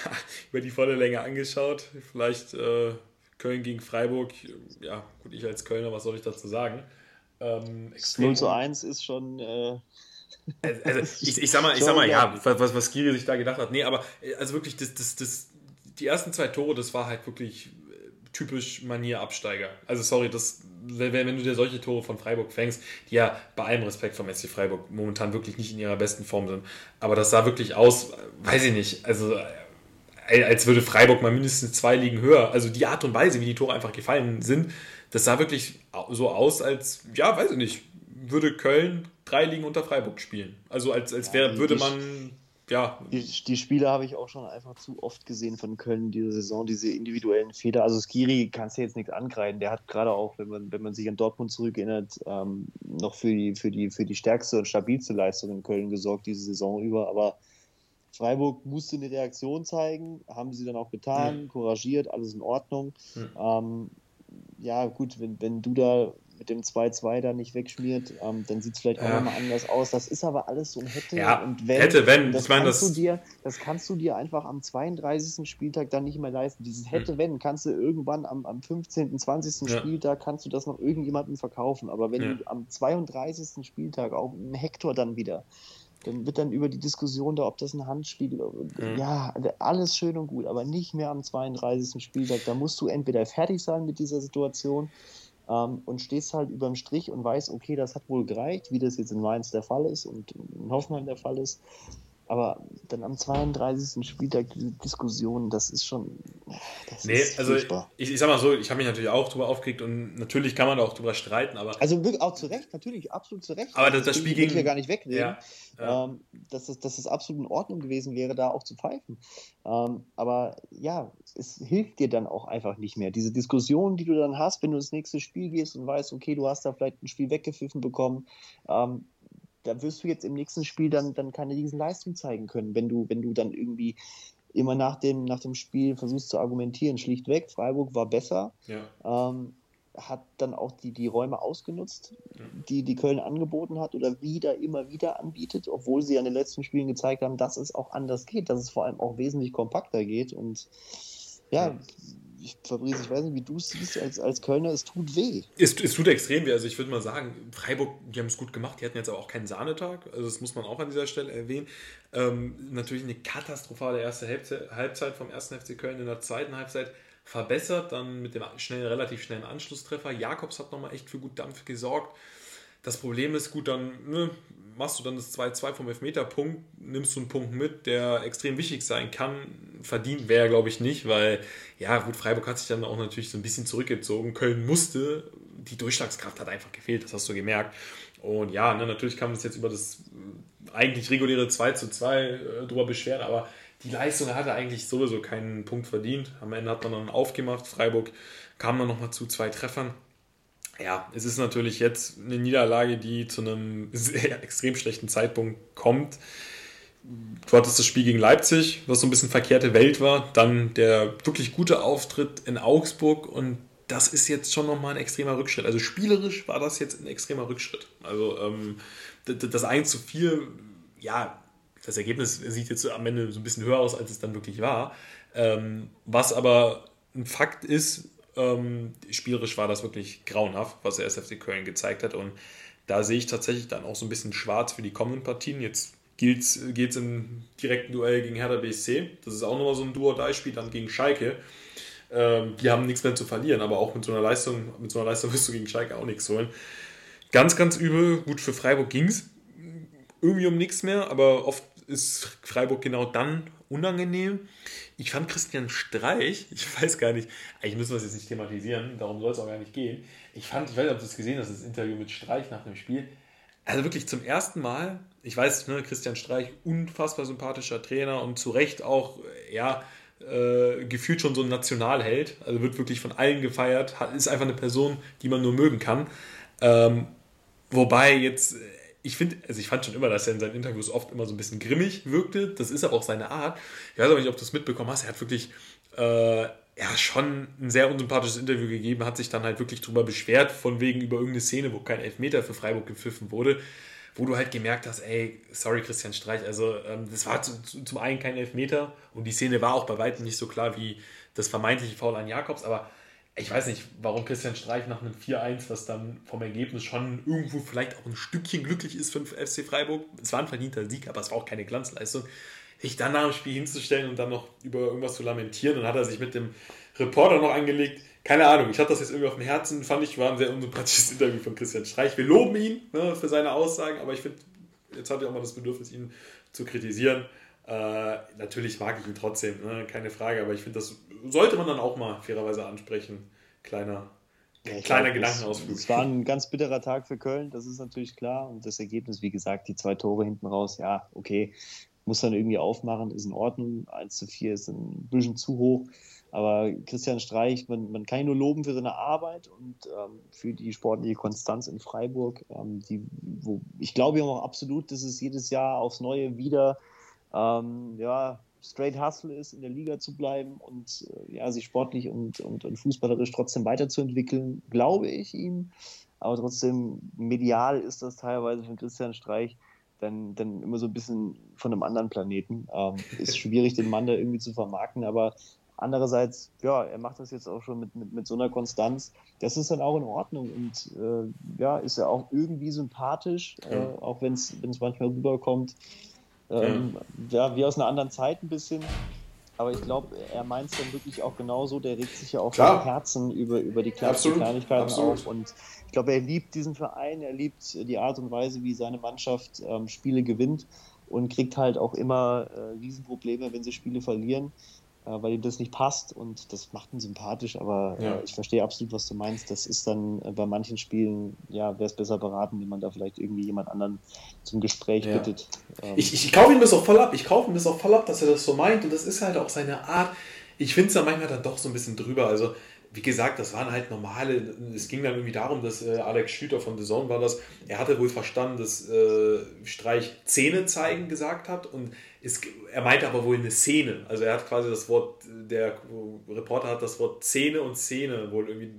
über die volle Länge angeschaut. Vielleicht äh, Köln gegen Freiburg. Ja, gut, ich als Kölner, was soll ich dazu sagen? Ähm, 0 zu 1 ist schon. Äh also, ich, ich sag mal, ich sag mal ja, was, was Giri sich da gedacht hat. Nee, aber äh, also wirklich, das, das, das, die ersten zwei Tore, das war halt wirklich typisch Manier Absteiger. Also sorry, das, wenn du dir solche Tore von Freiburg fängst, die ja bei allem Respekt vom SC Freiburg momentan wirklich nicht in ihrer besten Form sind, aber das sah wirklich aus, weiß ich nicht, also äh, als würde Freiburg mal mindestens zwei Ligen höher. Also die Art und Weise, wie die Tore einfach gefallen sind, das sah wirklich so aus, als, ja, weiß ich nicht, würde Köln drei Ligen unter Freiburg spielen. Also als, als wäre, würde man ja. Die, die Spiele habe ich auch schon einfach zu oft gesehen von Köln diese Saison, diese individuellen Fehler. Also Skiri kannst du jetzt nichts angreifen. Der hat gerade auch, wenn man, wenn man sich an Dortmund zurückerinnert, ähm, noch für die, für, die, für die stärkste und stabilste Leistung in Köln gesorgt diese Saison über. Aber Freiburg musste eine Reaktion zeigen, haben sie dann auch getan, mhm. couragiert, alles in Ordnung. Mhm. Ähm, ja, gut, wenn, wenn du da mit dem 2-2 da nicht wegschmiert, ähm, dann sieht es vielleicht auch ja. nochmal anders aus. Das ist aber alles so ein Hätte ja, und Wenn. Hätte, wenn. Das, ich meine, kannst das... Du dir, das kannst du dir einfach am 32. Spieltag dann nicht mehr leisten. Dieses Hätte, hm. wenn, kannst du irgendwann am, am 15., 20. Ja. Spieltag kannst du das noch irgendjemandem verkaufen. Aber wenn ja. du am 32. Spieltag auch im Hector dann wieder dann wird dann über die Diskussion da, ob das ein Handspiel, mhm. ja, alles schön und gut, aber nicht mehr am 32. Spieltag. Da musst du entweder fertig sein mit dieser Situation ähm, und stehst halt überm Strich und weißt, okay, das hat wohl gereicht, wie das jetzt in Mainz der Fall ist und in Hoffenheim der Fall ist. Aber dann am 32. Spieltag diese Diskussion, das ist schon. Das nee, ist also ich, ich, sag mal so, ich habe mich natürlich auch drüber aufgeregt und natürlich kann man da auch drüber streiten, aber. Also auch zu Recht, natürlich, absolut zu Recht. Aber das, das Spiel ging. Ich ja gar nicht wegreden, ja, ja. Ähm, dass, es, dass es absolut in Ordnung gewesen wäre, da auch zu pfeifen. Ähm, aber ja, es hilft dir dann auch einfach nicht mehr. Diese Diskussion, die du dann hast, wenn du ins nächste Spiel gehst und weißt, okay, du hast da vielleicht ein Spiel weggepfiffen bekommen, ähm, da wirst du jetzt im nächsten Spiel dann, dann keine Leistung zeigen können, wenn du, wenn du dann irgendwie immer nach dem, nach dem Spiel versuchst zu argumentieren. Schlichtweg, Freiburg war besser, ja. ähm, hat dann auch die, die Räume ausgenutzt, die die Köln angeboten hat oder wieder, immer wieder anbietet, obwohl sie an den letzten Spielen gezeigt haben, dass es auch anders geht, dass es vor allem auch wesentlich kompakter geht und ja, ja ich, Fabrice, ich weiß nicht, wie du es siehst als, als Kölner, es tut weh. Es, es tut extrem weh. Also ich würde mal sagen, Freiburg, die haben es gut gemacht. Die hatten jetzt aber auch keinen Sahnetag. Also das muss man auch an dieser Stelle erwähnen. Ähm, natürlich eine katastrophale erste Halbzeit vom ersten FC Köln in der zweiten Halbzeit verbessert, dann mit dem schnellen, relativ schnellen Anschlusstreffer. Jakobs hat nochmal echt für gut Dampf gesorgt. Das Problem ist, gut, dann ne, machst du dann das 2-2 vom Elfmeterpunkt, nimmst du einen Punkt mit, der extrem wichtig sein kann. Verdient wäre, glaube ich, nicht, weil, ja, gut, Freiburg hat sich dann auch natürlich so ein bisschen zurückgezogen. Köln musste, die Durchschlagskraft hat einfach gefehlt, das hast du gemerkt. Und ja, ne, natürlich kann man sich jetzt über das eigentlich reguläre 2 zu 2 äh, drüber beschweren, aber die Leistung hatte eigentlich sowieso keinen Punkt verdient. Am Ende hat man dann aufgemacht. Freiburg kam dann nochmal zu zwei Treffern ja, es ist natürlich jetzt eine Niederlage, die zu einem sehr extrem schlechten Zeitpunkt kommt. Du hattest das Spiel gegen Leipzig, was so ein bisschen verkehrte Welt war. Dann der wirklich gute Auftritt in Augsburg und das ist jetzt schon nochmal ein extremer Rückschritt. Also spielerisch war das jetzt ein extremer Rückschritt. Also ähm, das 1 zu 4, ja, das Ergebnis sieht jetzt am Ende so ein bisschen höher aus, als es dann wirklich war. Ähm, was aber ein Fakt ist, ähm, spielerisch war das wirklich grauenhaft, was der SFC Köln gezeigt hat. Und da sehe ich tatsächlich dann auch so ein bisschen schwarz für die kommenden Partien. Jetzt geht es im direkten Duell gegen Hertha BSC. Das ist auch nochmal so ein Duo-Dei-Spiel, dann gegen Schalke. Ähm, die haben nichts mehr zu verlieren, aber auch mit so einer Leistung, mit so einer Leistung wirst du gegen Schalke auch nichts holen. Ganz, ganz übel. Gut, für Freiburg ging es irgendwie um nichts mehr, aber oft ist Freiburg genau dann unangenehm. Ich fand Christian Streich, ich weiß gar nicht, eigentlich müssen wir es jetzt nicht thematisieren, darum soll es auch gar nicht gehen. Ich fand, ich weiß nicht, ob du es gesehen hast, das Interview mit Streich nach dem Spiel. Also wirklich zum ersten Mal, ich weiß, ne, Christian Streich, unfassbar sympathischer Trainer und zu Recht auch, ja, äh, gefühlt schon so ein Nationalheld. Also wird wirklich von allen gefeiert, ist einfach eine Person, die man nur mögen kann. Ähm, wobei jetzt ich finde, also ich fand schon immer, dass er in seinen Interviews oft immer so ein bisschen grimmig wirkte. Das ist aber auch seine Art. Ich weiß aber nicht, ob du es mitbekommen hast. Er hat wirklich äh, ja, schon ein sehr unsympathisches Interview gegeben, hat sich dann halt wirklich drüber beschwert, von wegen über irgendeine Szene, wo kein Elfmeter für Freiburg gepfiffen wurde, wo du halt gemerkt hast, ey, sorry Christian Streich, also ähm, das war zu, zu, zum einen kein Elfmeter und die Szene war auch bei weitem nicht so klar wie das vermeintliche Foul an Jakobs, aber ich weiß nicht, warum Christian Streich nach einem 4-1, was dann vom Ergebnis schon irgendwo vielleicht auch ein Stückchen glücklich ist für den FC Freiburg. Es war ein verdienter Sieg, aber es war auch keine Glanzleistung. Sich dann nach dem Spiel hinzustellen und dann noch über irgendwas zu lamentieren, dann hat er sich mit dem Reporter noch angelegt. Keine Ahnung, ich hatte das jetzt irgendwie auf dem Herzen, fand ich, war ein sehr unsympathisches Interview von Christian Streich. Wir loben ihn ne, für seine Aussagen, aber ich finde, jetzt hat er auch mal das Bedürfnis, ihn zu kritisieren. Äh, natürlich mag ich ihn trotzdem, ne? keine Frage, aber ich finde, das sollte man dann auch mal fairerweise ansprechen. Kleiner, ja, kleiner glaub, Gedankenausflug. Es war ein ganz bitterer Tag für Köln, das ist natürlich klar. Und das Ergebnis, wie gesagt, die zwei Tore hinten raus, ja, okay, muss dann irgendwie aufmachen, ist in Ordnung. 1 zu 4 ist ein bisschen zu hoch. Aber Christian Streich, man, man kann ihn nur loben für seine Arbeit und ähm, für die sportliche Konstanz in Freiburg. Ähm, die, wo, ich glaube ja auch absolut, dass es jedes Jahr aufs Neue wieder ähm, ja, straight Hustle ist, in der Liga zu bleiben und äh, ja, sich sportlich und, und, und fußballerisch trotzdem weiterzuentwickeln, glaube ich ihm. Aber trotzdem, medial ist das teilweise von Christian Streich dann, dann immer so ein bisschen von einem anderen Planeten. Ähm, ist schwierig, den Mann da irgendwie zu vermarkten, aber andererseits, ja, er macht das jetzt auch schon mit, mit, mit so einer Konstanz. Das ist dann auch in Ordnung und äh, ja, ist ja auch irgendwie sympathisch, äh, auch wenn es manchmal rüberkommt ähm, ja. wie aus einer anderen Zeit ein bisschen. Aber ich glaube, er meint es dann wirklich auch genauso. Der regt sich ja auch Klar. vom Herzen über, über die kleinsten Kleinigkeiten Absolut. auf. Und ich glaube, er liebt diesen Verein, er liebt die Art und Weise, wie seine Mannschaft ähm, Spiele gewinnt und kriegt halt auch immer äh, Riesenprobleme, wenn sie Spiele verlieren. Äh, weil ihm das nicht passt und das macht ihn sympathisch, aber äh, ja. ich verstehe absolut, was du meinst. Das ist dann äh, bei manchen Spielen, ja, wäre es besser beraten, wenn man da vielleicht irgendwie jemand anderen zum Gespräch ja. bittet. Ähm, ich, ich, ich kaufe ihm das auch voll ab, ich kaufe ihm das auch voll ab, dass er das so meint und das ist halt auch seine Art. Ich finde es ja manchmal dann doch so ein bisschen drüber, also wie gesagt, das waren halt normale, es ging dann irgendwie darum, dass äh, Alex Schüter von The Zone war das, er hatte wohl verstanden, dass äh, Streich Zähne zeigen gesagt hat und es, er meinte aber wohl eine Szene. Also er hat quasi das Wort, der Reporter hat das Wort Szene und Szene wohl irgendwie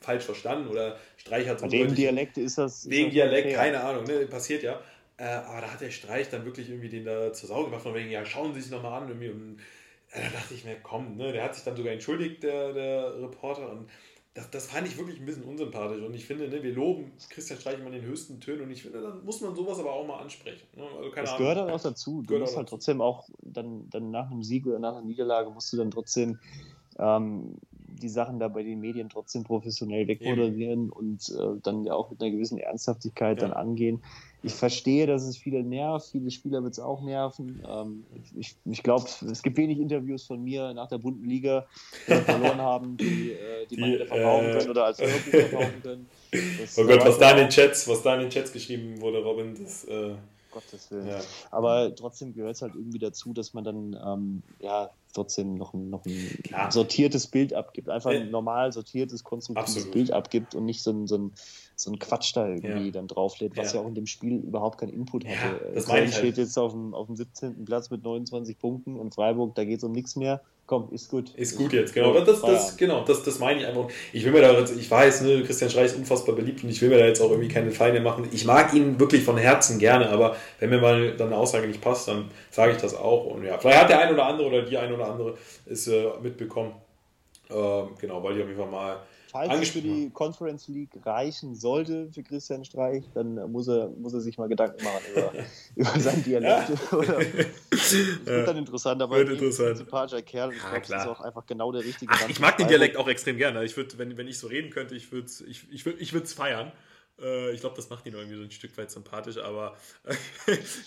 falsch verstanden oder Streich hat es Wegen Dialekt ist das. Wegen das Dialekt, okay. keine Ahnung, ne? passiert ja. Äh, aber da hat der Streich dann wirklich irgendwie den da zur Sau gemacht, von wegen, ja, schauen Sie sich nochmal an. Irgendwie. Und da dachte ich mir, komm, ne? der hat sich dann sogar entschuldigt, der, der Reporter. Und das, das fand ich wirklich ein bisschen unsympathisch. Und ich finde, ne, wir loben Christian Streich immer in den höchsten Tönen. Und ich finde, dann muss man sowas aber auch mal ansprechen. Ne? Also das Ahnung. gehört dann auch dazu. Du musst halt dazu. trotzdem auch dann, dann nach einem Sieg oder nach einer Niederlage musst du dann trotzdem ähm, die Sachen da bei den Medien trotzdem professionell wegmoderieren und äh, dann ja auch mit einer gewissen Ernsthaftigkeit ja. dann angehen. Ich verstehe, dass es viele nervt, viele Spieler wird es auch nerven. Ähm, ich ich glaube, es gibt wenig Interviews von mir nach der bunten Liga, die verloren haben, die, äh, die, die man hätte verkaufen äh, können oder als Hörbuch verkaufen können. Das, oh Gott, was da in den Chats, was da in den Chats geschrieben wurde, Robin, das äh, Gottes Willen. Ja. Aber trotzdem gehört es halt irgendwie dazu, dass man dann ähm, ja trotzdem noch ein, noch ein sortiertes Bild abgibt. Einfach ein normal sortiertes, konstruktives Absolut. Bild abgibt und nicht so ein, so ein, so ein Quatsch da irgendwie ja. dann drauflädt, was ja. ja. auch in dem Spiel überhaupt keinen Input hatte. Ja, das Köln steht halt. jetzt auf dem, auf dem 17. Platz mit 29 Punkten und Freiburg, da geht es um nichts mehr komm, ist gut. Ist gut jetzt, genau. Das, das, genau, das, das meine ich einfach. Ich will mir da jetzt, ich weiß, ne, Christian Streich ist unfassbar beliebt und ich will mir da jetzt auch irgendwie keine Feinde machen. Ich mag ihn wirklich von Herzen gerne, aber wenn mir mal dann eine Aussage nicht passt, dann sage ich das auch. Und ja, vielleicht hat der ein oder andere oder die ein oder andere es äh, mitbekommen. Äh, genau, weil ich auf jeden Fall mal falls es für die Conference League reichen sollte für Christian Streich, dann muss er, muss er sich mal Gedanken machen über, über sein Dialekt. Ja. Oder, das wird dann interessant, aber wird interessant. ein sympathischer Kerl und ich glaube, das ist auch einfach genau der richtige Ach, Ich mag den Dialekt auch extrem gerne. Ich würde, wenn, wenn ich so reden könnte, ich würde es ich, ich würd, ich feiern. Äh, ich glaube, das macht ihn irgendwie so ein Stück weit sympathisch, aber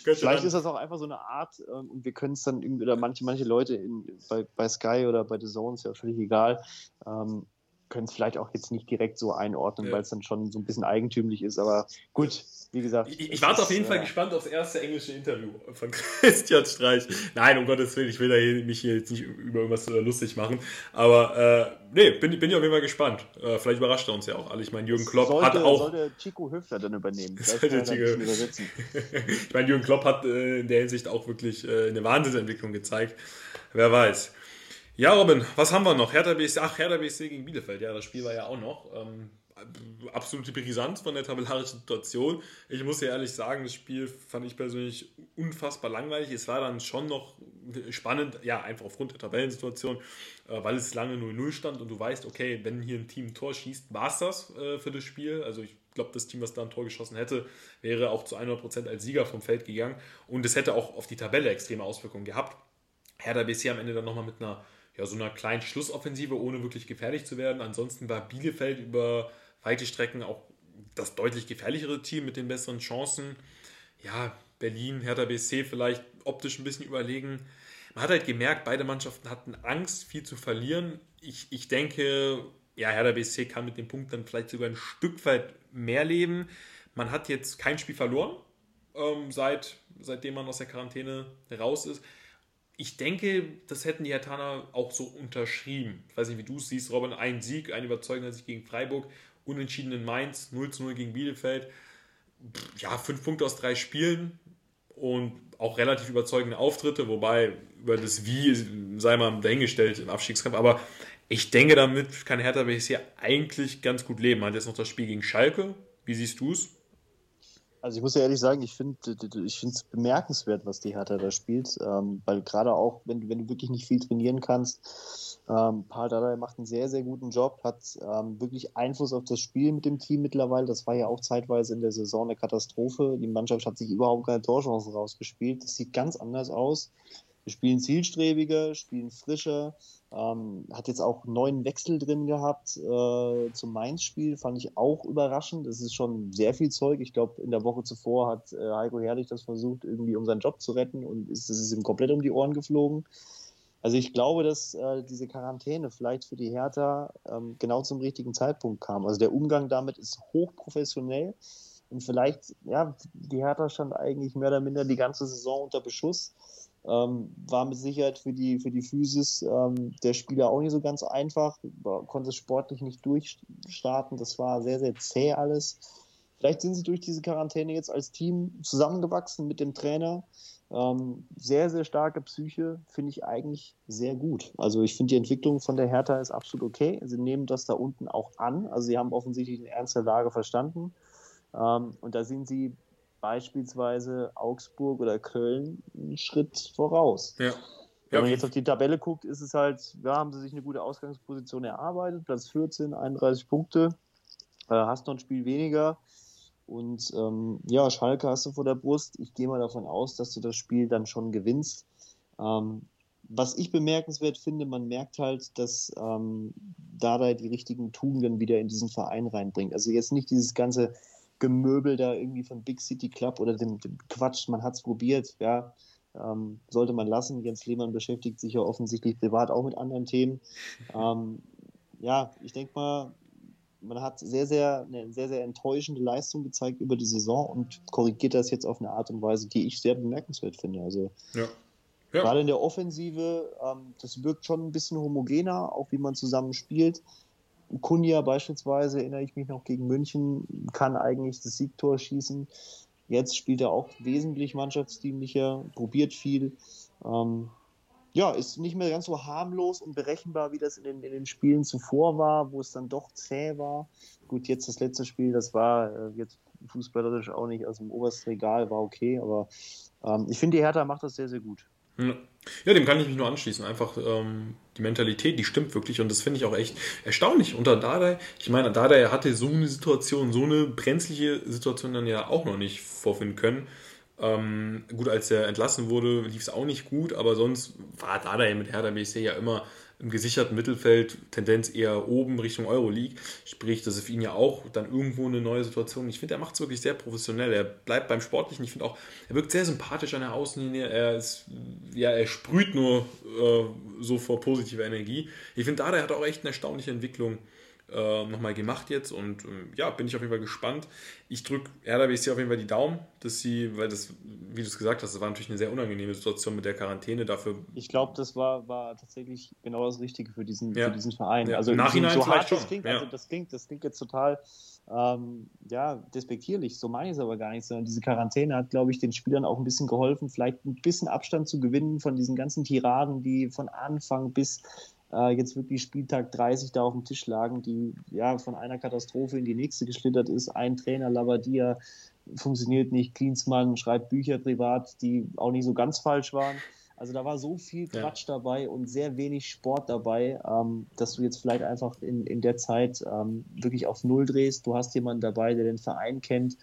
vielleicht ist das auch einfach so eine Art ähm, und wir können es dann irgendwie, oder manche, manche Leute in, bei, bei Sky oder bei The Zone, ist ja völlig egal, ähm, können es vielleicht auch jetzt nicht direkt so einordnen, ja. weil es dann schon so ein bisschen eigentümlich ist, aber gut, wie gesagt. Ich, ich warte auf jeden Fall gespannt aufs erste englische Interview von Christian Streich. Nein, um Gottes Willen, ich will hier, mich hier jetzt nicht über irgendwas lustig machen. Aber äh, nee, bin, bin ich auf jeden Fall gespannt. Äh, vielleicht überrascht er uns ja auch alle. Ich meine, Jürgen Klopp sollte, hat auch. Sollte Chico Höfler dann übernehmen? Sollte Chico, ich meine, Jürgen Klopp hat äh, in der Hinsicht auch wirklich äh, eine Wahnsinnsentwicklung gezeigt. Wer weiß. Ja, Robin, was haben wir noch? Hertha BSC, ach, Hertha BSC gegen Bielefeld. Ja, das Spiel war ja auch noch. Ähm, absolute Brisanz von der tabellarischen Situation. Ich muss ja ehrlich sagen, das Spiel fand ich persönlich unfassbar langweilig. Es war dann schon noch spannend, ja, einfach aufgrund der Tabellensituation, äh, weil es lange 0-0 stand und du weißt, okay, wenn hier ein Team ein Tor schießt, war es das äh, für das Spiel. Also ich glaube, das Team, was da ein Tor geschossen hätte, wäre auch zu 100% als Sieger vom Feld gegangen und es hätte auch auf die Tabelle extreme Auswirkungen gehabt. Hertha BC am Ende dann nochmal mit einer ja, so einer kleinen Schlussoffensive, ohne wirklich gefährlich zu werden. Ansonsten war Bielefeld über weite Strecken auch das deutlich gefährlichere Team mit den besseren Chancen. Ja, Berlin, Hertha BSC vielleicht optisch ein bisschen überlegen. Man hat halt gemerkt, beide Mannschaften hatten Angst, viel zu verlieren. Ich, ich denke, ja, Hertha BSC kann mit dem Punkt dann vielleicht sogar ein Stück weit mehr leben. Man hat jetzt kein Spiel verloren, ähm, seit, seitdem man aus der Quarantäne raus ist. Ich denke, das hätten die Hertaner auch so unterschrieben. Ich weiß nicht, wie du es siehst, Robin. Ein Sieg, ein überzeugender Sieg gegen Freiburg unentschieden in Mainz, 0 zu 0 gegen Bielefeld. Ja, fünf Punkte aus drei Spielen und auch relativ überzeugende Auftritte, wobei über das Wie sei mal dahingestellt im Abstiegskampf. Aber ich denke, damit kann Hertha BSC eigentlich ganz gut leben. Hat jetzt noch das Spiel gegen Schalke. Wie siehst du es? Also ich muss ja ehrlich sagen, ich finde ich es bemerkenswert, was die Hertha da spielt, ähm, weil gerade auch, wenn, wenn du wirklich nicht viel trainieren kannst, ähm, Paul Dardai macht einen sehr, sehr guten Job, hat ähm, wirklich Einfluss auf das Spiel mit dem Team mittlerweile. Das war ja auch zeitweise in der Saison eine Katastrophe. Die Mannschaft hat sich überhaupt keine Torchancen rausgespielt. Das sieht ganz anders aus. Wir spielen zielstrebiger, spielen frischer. Ähm, hat jetzt auch neun Wechsel drin gehabt äh, zum Mainz-Spiel, fand ich auch überraschend. Das ist schon sehr viel Zeug. Ich glaube, in der Woche zuvor hat äh, Heiko Herrlich das versucht, irgendwie um seinen Job zu retten und ist, das ist ihm komplett um die Ohren geflogen. Also ich glaube, dass äh, diese Quarantäne vielleicht für die Hertha ähm, genau zum richtigen Zeitpunkt kam. Also der Umgang damit ist hochprofessionell und vielleicht, ja, die Hertha stand eigentlich mehr oder minder die ganze Saison unter Beschuss. Ähm, war mit Sicherheit für die, für die Physis ähm, der Spieler auch nicht so ganz einfach, konnte sportlich nicht durchstarten, das war sehr, sehr zäh alles. Vielleicht sind sie durch diese Quarantäne jetzt als Team zusammengewachsen mit dem Trainer. Ähm, sehr, sehr starke Psyche, finde ich eigentlich sehr gut. Also ich finde die Entwicklung von der Hertha ist absolut okay. Sie nehmen das da unten auch an. Also sie haben offensichtlich den Ernst der Lage verstanden. Ähm, und da sind sie beispielsweise Augsburg oder Köln einen Schritt voraus. Ja. Wenn man jetzt auf die Tabelle guckt, ist es halt, ja, haben sie sich eine gute Ausgangsposition erarbeitet. Platz 14, 31 Punkte. Äh, hast noch ein Spiel weniger. Und ähm, ja, Schalke hast du vor der Brust. Ich gehe mal davon aus, dass du das Spiel dann schon gewinnst. Ähm, was ich bemerkenswert finde, man merkt halt, dass ähm, Dada die richtigen Tugenden wieder in diesen Verein reinbringt. Also jetzt nicht dieses ganze Gemöbel da irgendwie von Big City Club oder dem, dem Quatsch, man hat es probiert, ja, ähm, sollte man lassen. Jens Lehmann beschäftigt sich ja offensichtlich privat auch mit anderen Themen. Ähm, ja, ich denke mal, man hat sehr, sehr, eine sehr, sehr enttäuschende Leistung gezeigt über die Saison und korrigiert das jetzt auf eine Art und Weise, die ich sehr bemerkenswert finde. Also ja. Ja. gerade in der Offensive, ähm, das wirkt schon ein bisschen homogener, auch wie man zusammen spielt. Kunja beispielsweise, erinnere ich mich noch gegen München, kann eigentlich das Siegtor schießen. Jetzt spielt er auch wesentlich mannschaftsdienlicher, probiert viel. Ähm, ja, ist nicht mehr ganz so harmlos und berechenbar, wie das in den, in den Spielen zuvor war, wo es dann doch zäh war. Gut, jetzt das letzte Spiel, das war äh, jetzt fußballerisch auch nicht aus dem obersten Regal, war okay, aber ähm, ich finde, die Hertha macht das sehr, sehr gut. Ja, dem kann ich mich nur anschließen. Einfach ähm, die Mentalität, die stimmt wirklich und das finde ich auch echt erstaunlich unter Dardai. Ich meine, Dardai hatte so eine Situation, so eine brenzliche Situation dann ja auch noch nicht vorfinden können. Ähm, gut, als er entlassen wurde, lief es auch nicht gut, aber sonst war Dardai mit Hertha BSC ja immer im gesicherten Mittelfeld, Tendenz eher oben Richtung Euroleague. Sprich, das ist für ihn ja auch dann irgendwo eine neue Situation. Ich finde, er macht es wirklich sehr professionell. Er bleibt beim Sportlichen. Ich finde auch, er wirkt sehr sympathisch an der Außenlinie. Er ist, ja, er sprüht nur äh, so vor positiver Energie. Ich finde, da hat auch echt eine erstaunliche Entwicklung äh, nochmal gemacht jetzt und ähm, ja, bin ich auf jeden Fall gespannt. Ich drücke RWC auf jeden Fall die Daumen, dass sie, weil das, wie du es gesagt hast, das war natürlich eine sehr unangenehme Situation mit der Quarantäne. Dafür ich glaube, das war, war tatsächlich genau das Richtige für diesen, ja. für diesen Verein. Ja. Also Im Nachhinein so, so hart das klingt, ja. also das klingt, das klingt jetzt total ähm, ja, despektierlich, so meine ich es aber gar nicht, sondern diese Quarantäne hat, glaube ich, den Spielern auch ein bisschen geholfen, vielleicht ein bisschen Abstand zu gewinnen von diesen ganzen Tiraden, die von Anfang bis äh, jetzt wirklich Spieltag 30 da auf dem Tisch lagen, die ja von einer Katastrophe in die nächste geschlittert ist. Ein Trainer, Labadia, funktioniert nicht. Klinsmann schreibt Bücher privat, die auch nicht so ganz falsch waren. Also da war so viel Quatsch ja. dabei und sehr wenig Sport dabei, ähm, dass du jetzt vielleicht einfach in, in der Zeit ähm, wirklich auf Null drehst. Du hast jemanden dabei, der den Verein kennt,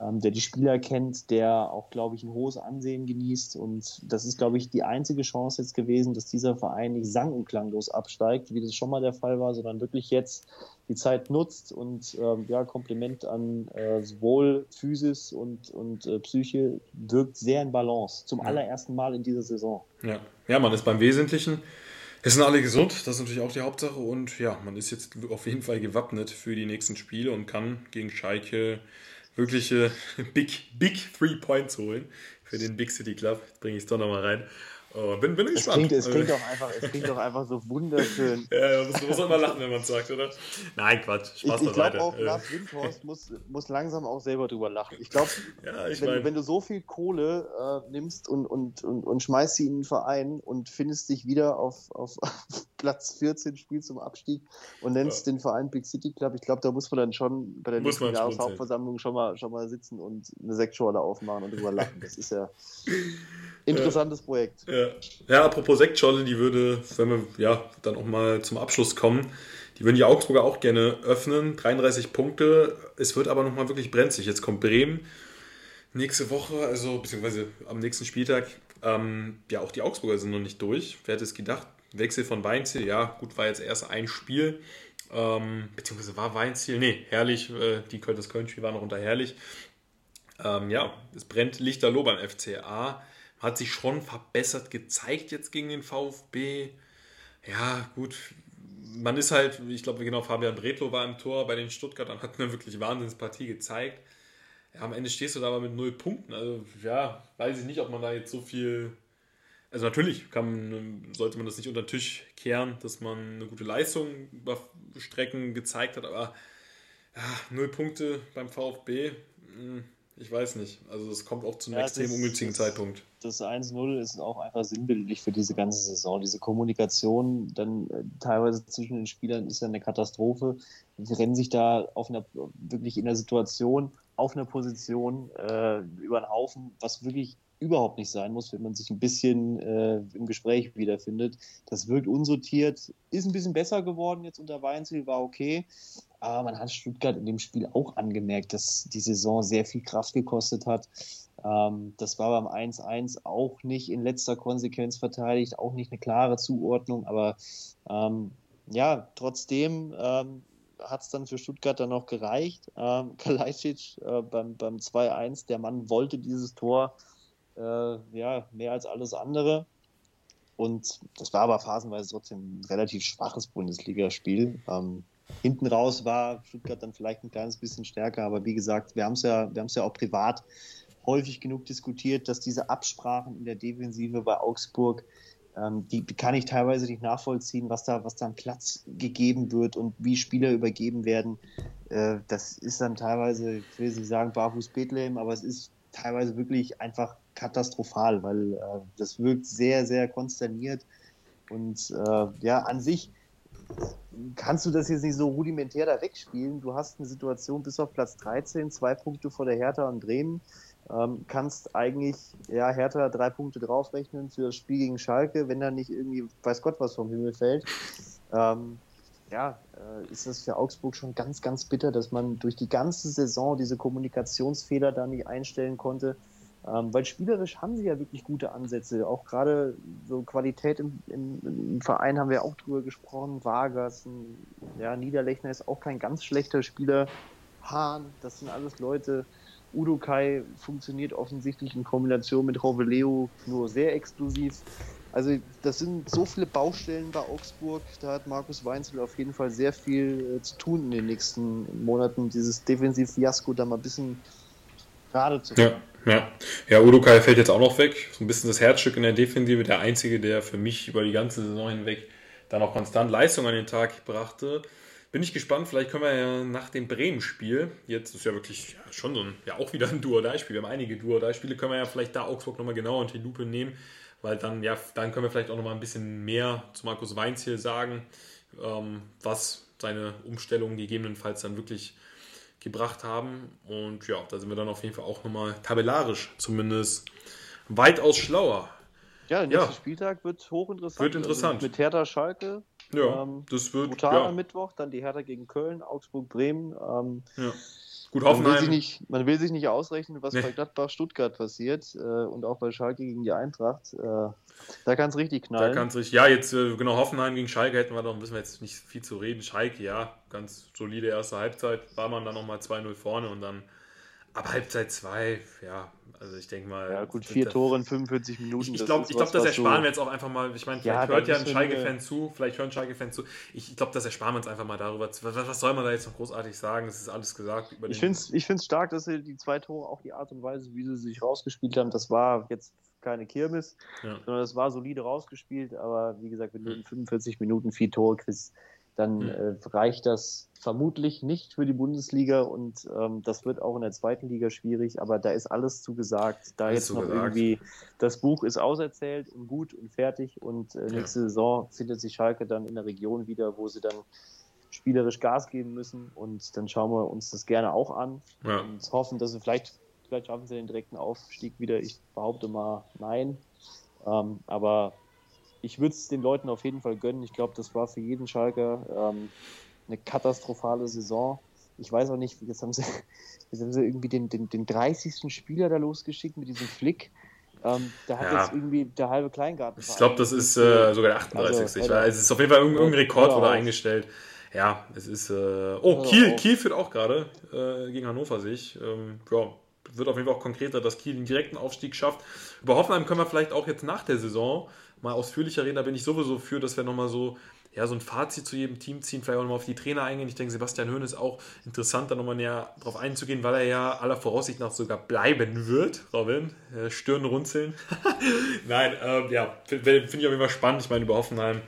ähm, der die Spieler kennt, der auch, glaube ich, ein hohes Ansehen genießt. Und das ist, glaube ich, die einzige Chance jetzt gewesen, dass dieser Verein nicht sang- und klanglos absteigt, wie das schon mal der Fall war, sondern wirklich jetzt die Zeit nutzt und ähm, ja, Kompliment an äh, sowohl Physis und, und äh, Psyche wirkt sehr in Balance. Zum ja. allerersten Mal in dieser Saison. Ja, ja man ist beim Wesentlichen. Es sind alle gesund, das ist natürlich auch die Hauptsache. Und ja, man ist jetzt auf jeden Fall gewappnet für die nächsten Spiele und kann gegen Schalke wirkliche Big, Big Three Points holen für den Big City Club. Bringe ich es doch nochmal rein. Oh, bin, bin gespannt. Es klingt, es, klingt doch einfach, es klingt doch einfach so wunderschön. ja, muss, muss man mal lachen, wenn man es sagt, oder? Nein, Quatsch. Spaß ich ich glaube auch, Lars Windhorst muss, muss langsam auch selber drüber lachen. Ich glaube, ja, ich wenn, mein... wenn, du so viel Kohle äh, nimmst und, und, und, und schmeißt sie in den Verein und findest dich wieder auf, auf Platz 14, spielst zum Abstieg und nennst ja. den Verein Big City Club, ich glaube, da muss man dann schon bei der muss nächsten Jahreshauptversammlung schon mal, schon mal sitzen und eine Sektschorle aufmachen und drüber lachen. Das ist ja interessantes Projekt. Ja. Ja, apropos Sektscholle, die würde, wenn wir ja dann auch mal zum Abschluss kommen, die würden die Augsburger auch gerne öffnen. 33 Punkte. Es wird aber nochmal wirklich brenzlig. Jetzt kommt Bremen nächste Woche, also beziehungsweise am nächsten Spieltag. Ähm, ja, auch die Augsburger sind noch nicht durch. Wer hätte es gedacht? Wechsel von Weinziel, ja, gut, war jetzt erst ein Spiel. Ähm, beziehungsweise war Weinziel, nee, herrlich. Äh, die das Köln-Spiel war noch unter herrlich. Ähm, ja, es brennt lichterloh beim FCA hat sich schon verbessert gezeigt jetzt gegen den VfB. Ja, gut. Man ist halt, ich glaube, genau, Fabian Bretlo war im Tor bei den Stuttgartern, hat eine wirklich Wahnsinnspartie gezeigt. Ja, am Ende stehst du da aber mit null Punkten. Also, ja, weiß ich nicht, ob man da jetzt so viel. Also, natürlich kann, sollte man das nicht unter den Tisch kehren, dass man eine gute Leistung über Strecken gezeigt hat, aber ja, null Punkte beim VfB. Hm, ich weiß nicht. Also es kommt auch zu einem ja, extrem ungünstigen Zeitpunkt. Das 1-0 ist auch einfach sinnbildlich für diese ganze Saison. Diese Kommunikation dann äh, teilweise zwischen den Spielern ist ja eine Katastrophe. Die rennen sich da auf einer wirklich in der Situation auf einer Position äh, über den Haufen, was wirklich überhaupt nicht sein muss, wenn man sich ein bisschen äh, im Gespräch wiederfindet. Das wirkt unsortiert, ist ein bisschen besser geworden jetzt unter Weinziel, war okay. Aber man hat Stuttgart in dem Spiel auch angemerkt, dass die Saison sehr viel Kraft gekostet hat. Ähm, das war beim 1-1 auch nicht in letzter Konsequenz verteidigt, auch nicht eine klare Zuordnung, aber ähm, ja, trotzdem ähm, hat es dann für Stuttgart dann noch gereicht. Ähm, Kalajdzic äh, beim, beim 2-1, der Mann wollte dieses Tor ja, mehr als alles andere. Und das war aber phasenweise trotzdem ein relativ schwaches Bundesligaspiel. Ähm, Hinten raus war Stuttgart dann vielleicht ein kleines bisschen stärker, aber wie gesagt, wir haben es ja, ja auch privat häufig genug diskutiert, dass diese Absprachen in der Defensive bei Augsburg, ähm, die kann ich teilweise nicht nachvollziehen, was da, was da am Platz gegeben wird und wie Spieler übergeben werden. Äh, das ist dann teilweise, ich will nicht sagen Barfuß Bethlehem, aber es ist teilweise wirklich einfach katastrophal, weil äh, das wirkt sehr, sehr konsterniert. Und äh, ja, an sich kannst du das jetzt nicht so rudimentär da wegspielen. Du hast eine Situation bis auf Platz 13, zwei Punkte vor der Hertha und Bremen. ähm, kannst eigentlich ja, Hertha drei Punkte draufrechnen für das Spiel gegen Schalke, wenn da nicht irgendwie weiß Gott was vom Himmel fällt. Ähm, ja, äh, ist das für Augsburg schon ganz, ganz bitter, dass man durch die ganze Saison diese Kommunikationsfehler da nicht einstellen konnte. Ähm, weil spielerisch haben sie ja wirklich gute Ansätze. Auch gerade so Qualität im, im, im, Verein haben wir auch drüber gesprochen. Vargas, ja, Niederlechner ist auch kein ganz schlechter Spieler. Hahn, das sind alles Leute. Udo Kai funktioniert offensichtlich in Kombination mit Roveleo nur sehr exklusiv. Also das sind so viele Baustellen bei Augsburg, da hat Markus Weinzel auf jeden Fall sehr viel äh, zu tun in den nächsten Monaten, dieses Defensiv-Fiasko da mal ein bisschen gerade zu ja, ja. ja, Udo Kai fällt jetzt auch noch weg, so ein bisschen das Herzstück in der Defensive, der einzige, der für mich über die ganze Saison hinweg dann auch konstant Leistung an den Tag brachte. Bin ich gespannt, vielleicht können wir ja nach dem Bremen-Spiel, jetzt ist ja wirklich schon so ein, ja auch wieder ein Duo-Dei-Spiel, wir haben einige Duo-Dei-Spiele, können wir ja vielleicht da Augsburg nochmal genauer unter die Lupe nehmen, weil dann, ja, dann können wir vielleicht auch nochmal ein bisschen mehr zu Markus Weinziel sagen, ähm, was seine Umstellungen gegebenenfalls dann wirklich gebracht haben. Und ja, da sind wir dann auf jeden Fall auch nochmal tabellarisch zumindest weitaus schlauer. Ja, der nächste ja. Spieltag wird hochinteressant. Wird interessant. Also mit Hertha Schalke. Ja, ähm, das wird. Brutal ja. am Mittwoch, dann die Hertha gegen Köln, Augsburg, Bremen. Ähm, ja. Gut, Hoffenheim. Man will, sich nicht, man will sich nicht ausrechnen, was nee. bei Gladbach Stuttgart passiert äh, und auch bei Schalke gegen die Eintracht. Äh, da kann es richtig knallen. Da kann richtig. Ja, jetzt äh, genau Hoffenheim gegen Schalke hätten wir doch, müssen wir jetzt nicht viel zu reden. Schalke, ja, ganz solide erste Halbzeit. War man dann nochmal 2-0 vorne und dann ab Halbzeit 2, ja, also ich denke mal. Ja, gut, vier Tore in 45 Minuten. Ich, ich glaube, glaub, das ersparen wir jetzt auch einfach mal. Ich meine, vielleicht ja, hört ja ein Schalke-Fan zu, vielleicht hören Schalke-Fan zu. Ich, ich glaube, das ersparen wir uns einfach mal darüber. Was, was, soll man da jetzt noch großartig sagen? Es ist alles gesagt. Über ich finde es ich stark, dass sie die zwei Tore, auch die Art und Weise, wie sie sich rausgespielt haben, das war jetzt keine Kirmes, ja. sondern das war solide rausgespielt. Aber wie gesagt, wenn du in 45 Minuten vier Tore kriegst, dann mhm. äh, reicht das vermutlich nicht für die Bundesliga und ähm, das wird auch in der zweiten Liga schwierig, aber da ist alles zugesagt. Da alles jetzt noch gesagt. irgendwie, das Buch ist auserzählt und gut und fertig und äh, nächste ja. Saison findet sich Schalke dann in der Region wieder, wo sie dann spielerisch Gas geben müssen und dann schauen wir uns das gerne auch an ja. und hoffen, dass sie vielleicht, vielleicht schaffen sie den direkten Aufstieg wieder. Ich behaupte mal nein, ähm, aber ich würde es den Leuten auf jeden Fall gönnen. Ich glaube, das war für jeden Schalker ähm, eine katastrophale Saison. Ich weiß auch nicht, jetzt haben sie, jetzt haben sie irgendwie den, den, den 30. Spieler da losgeschickt mit diesem Flick. Ähm, da hat ja. jetzt irgendwie der halbe Kleingarten. Ich glaube, das ist äh, sogar der 38. Also, ich weiß, es ist auf jeden Fall irgendein Rekord wurde eingestellt. Ja, es ist. Äh, oh, Kiel, Kiel führt auch gerade äh, gegen Hannover sich. Ähm, ja, wird auf jeden Fall auch konkreter, dass Kiel den direkten Aufstieg schafft. Über Hoffenheim können wir vielleicht auch jetzt nach der Saison mal ausführlicher reden. Da bin ich sowieso für, dass wir nochmal so, ja, so ein Fazit zu jedem Team ziehen, vielleicht auch nochmal auf die Trainer eingehen. Ich denke, Sebastian Höhn ist auch interessant, da nochmal näher drauf einzugehen, weil er ja aller Voraussicht nach sogar bleiben wird, Robin. Äh, Stirn runzeln. Nein, ähm, ja, finde ich auf jeden Fall spannend. Ich meine, über Hoffenheim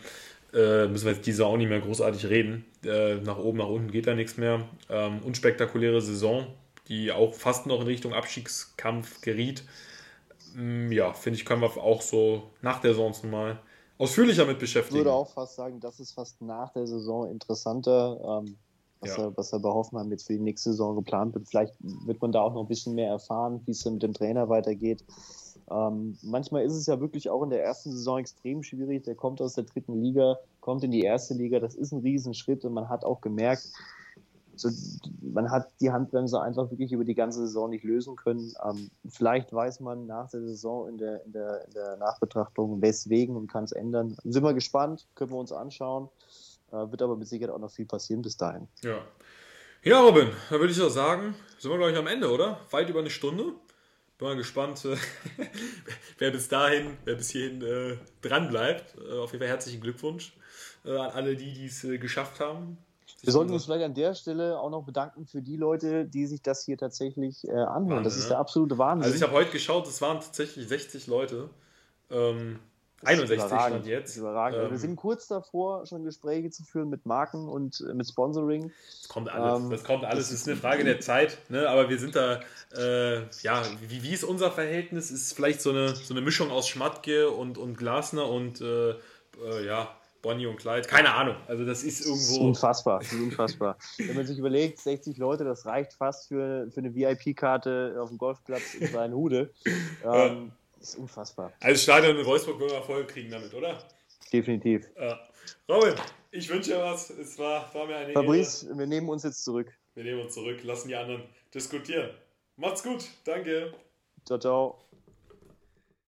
äh, müssen wir jetzt diese auch nicht mehr großartig reden. Äh, nach oben, nach unten geht da nichts mehr. Ähm, unspektakuläre Saison, die auch fast noch in Richtung Abstiegskampf geriet. Mm, ja, finde ich, können wir auch so nach der Saison mal ausführlicher mit beschäftigen. Ich würde auch fast sagen, das ist fast nach der Saison interessanter, ähm, was, ja. er, was er bei Hoffenheim jetzt für die nächste Saison geplant wird. Vielleicht wird man da auch noch ein bisschen mehr erfahren, wie es mit dem Trainer weitergeht. Ähm, manchmal ist es ja wirklich auch in der ersten Saison extrem schwierig. Der kommt aus der dritten Liga, kommt in die erste Liga. Das ist ein Riesenschritt und man hat auch gemerkt, so, man hat die Handbremse einfach wirklich über die ganze Saison nicht lösen können. Ähm, vielleicht weiß man nach der Saison in der, in der, in der Nachbetrachtung, weswegen und kann es ändern. Sind wir gespannt, können wir uns anschauen. Äh, wird aber mit Sicherheit auch noch viel passieren bis dahin. Ja. Ja, Robin, da würde ich auch sagen, sind wir, glaube ich, am Ende, oder? Weit über eine Stunde. Bin mal gespannt, äh, wer bis dahin, wer bis hierhin äh, dran bleibt. Äh, auf jeden Fall herzlichen Glückwunsch äh, an alle, die es äh, geschafft haben. Wir sollten uns vielleicht an der Stelle auch noch bedanken für die Leute, die sich das hier tatsächlich äh, anhören. Wahnsinn, das ist der absolute Wahnsinn. Also ich habe heute geschaut, es waren tatsächlich 60 Leute. Ähm, 61 stand jetzt. Überragend. Ähm, wir sind kurz davor, schon Gespräche zu führen mit Marken und äh, mit Sponsoring. Das kommt alles. Ähm, das kommt alles. Das ist eine Frage der Zeit. Ne? Aber wir sind da, äh, ja, wie, wie ist unser Verhältnis? Ist vielleicht so eine, so eine Mischung aus Schmatke und, und Glasner und äh, äh ja, Bonnie und Clyde. Keine Ahnung. Also das ist irgendwo. Das ist unfassbar. Das ist unfassbar. Wenn man sich überlegt, 60 Leute, das reicht fast für, für eine VIP-Karte auf dem Golfplatz in seinen Hude. Ähm, ist unfassbar. Also Stadion in Wolfsburg würden wir Erfolg kriegen damit, oder? Definitiv. Ja. Robin, ich wünsche dir was. Es war, war mir eine Fabrice, Ehre. wir nehmen uns jetzt zurück. Wir nehmen uns zurück, lassen die anderen diskutieren. Macht's gut. Danke. Ciao, ciao.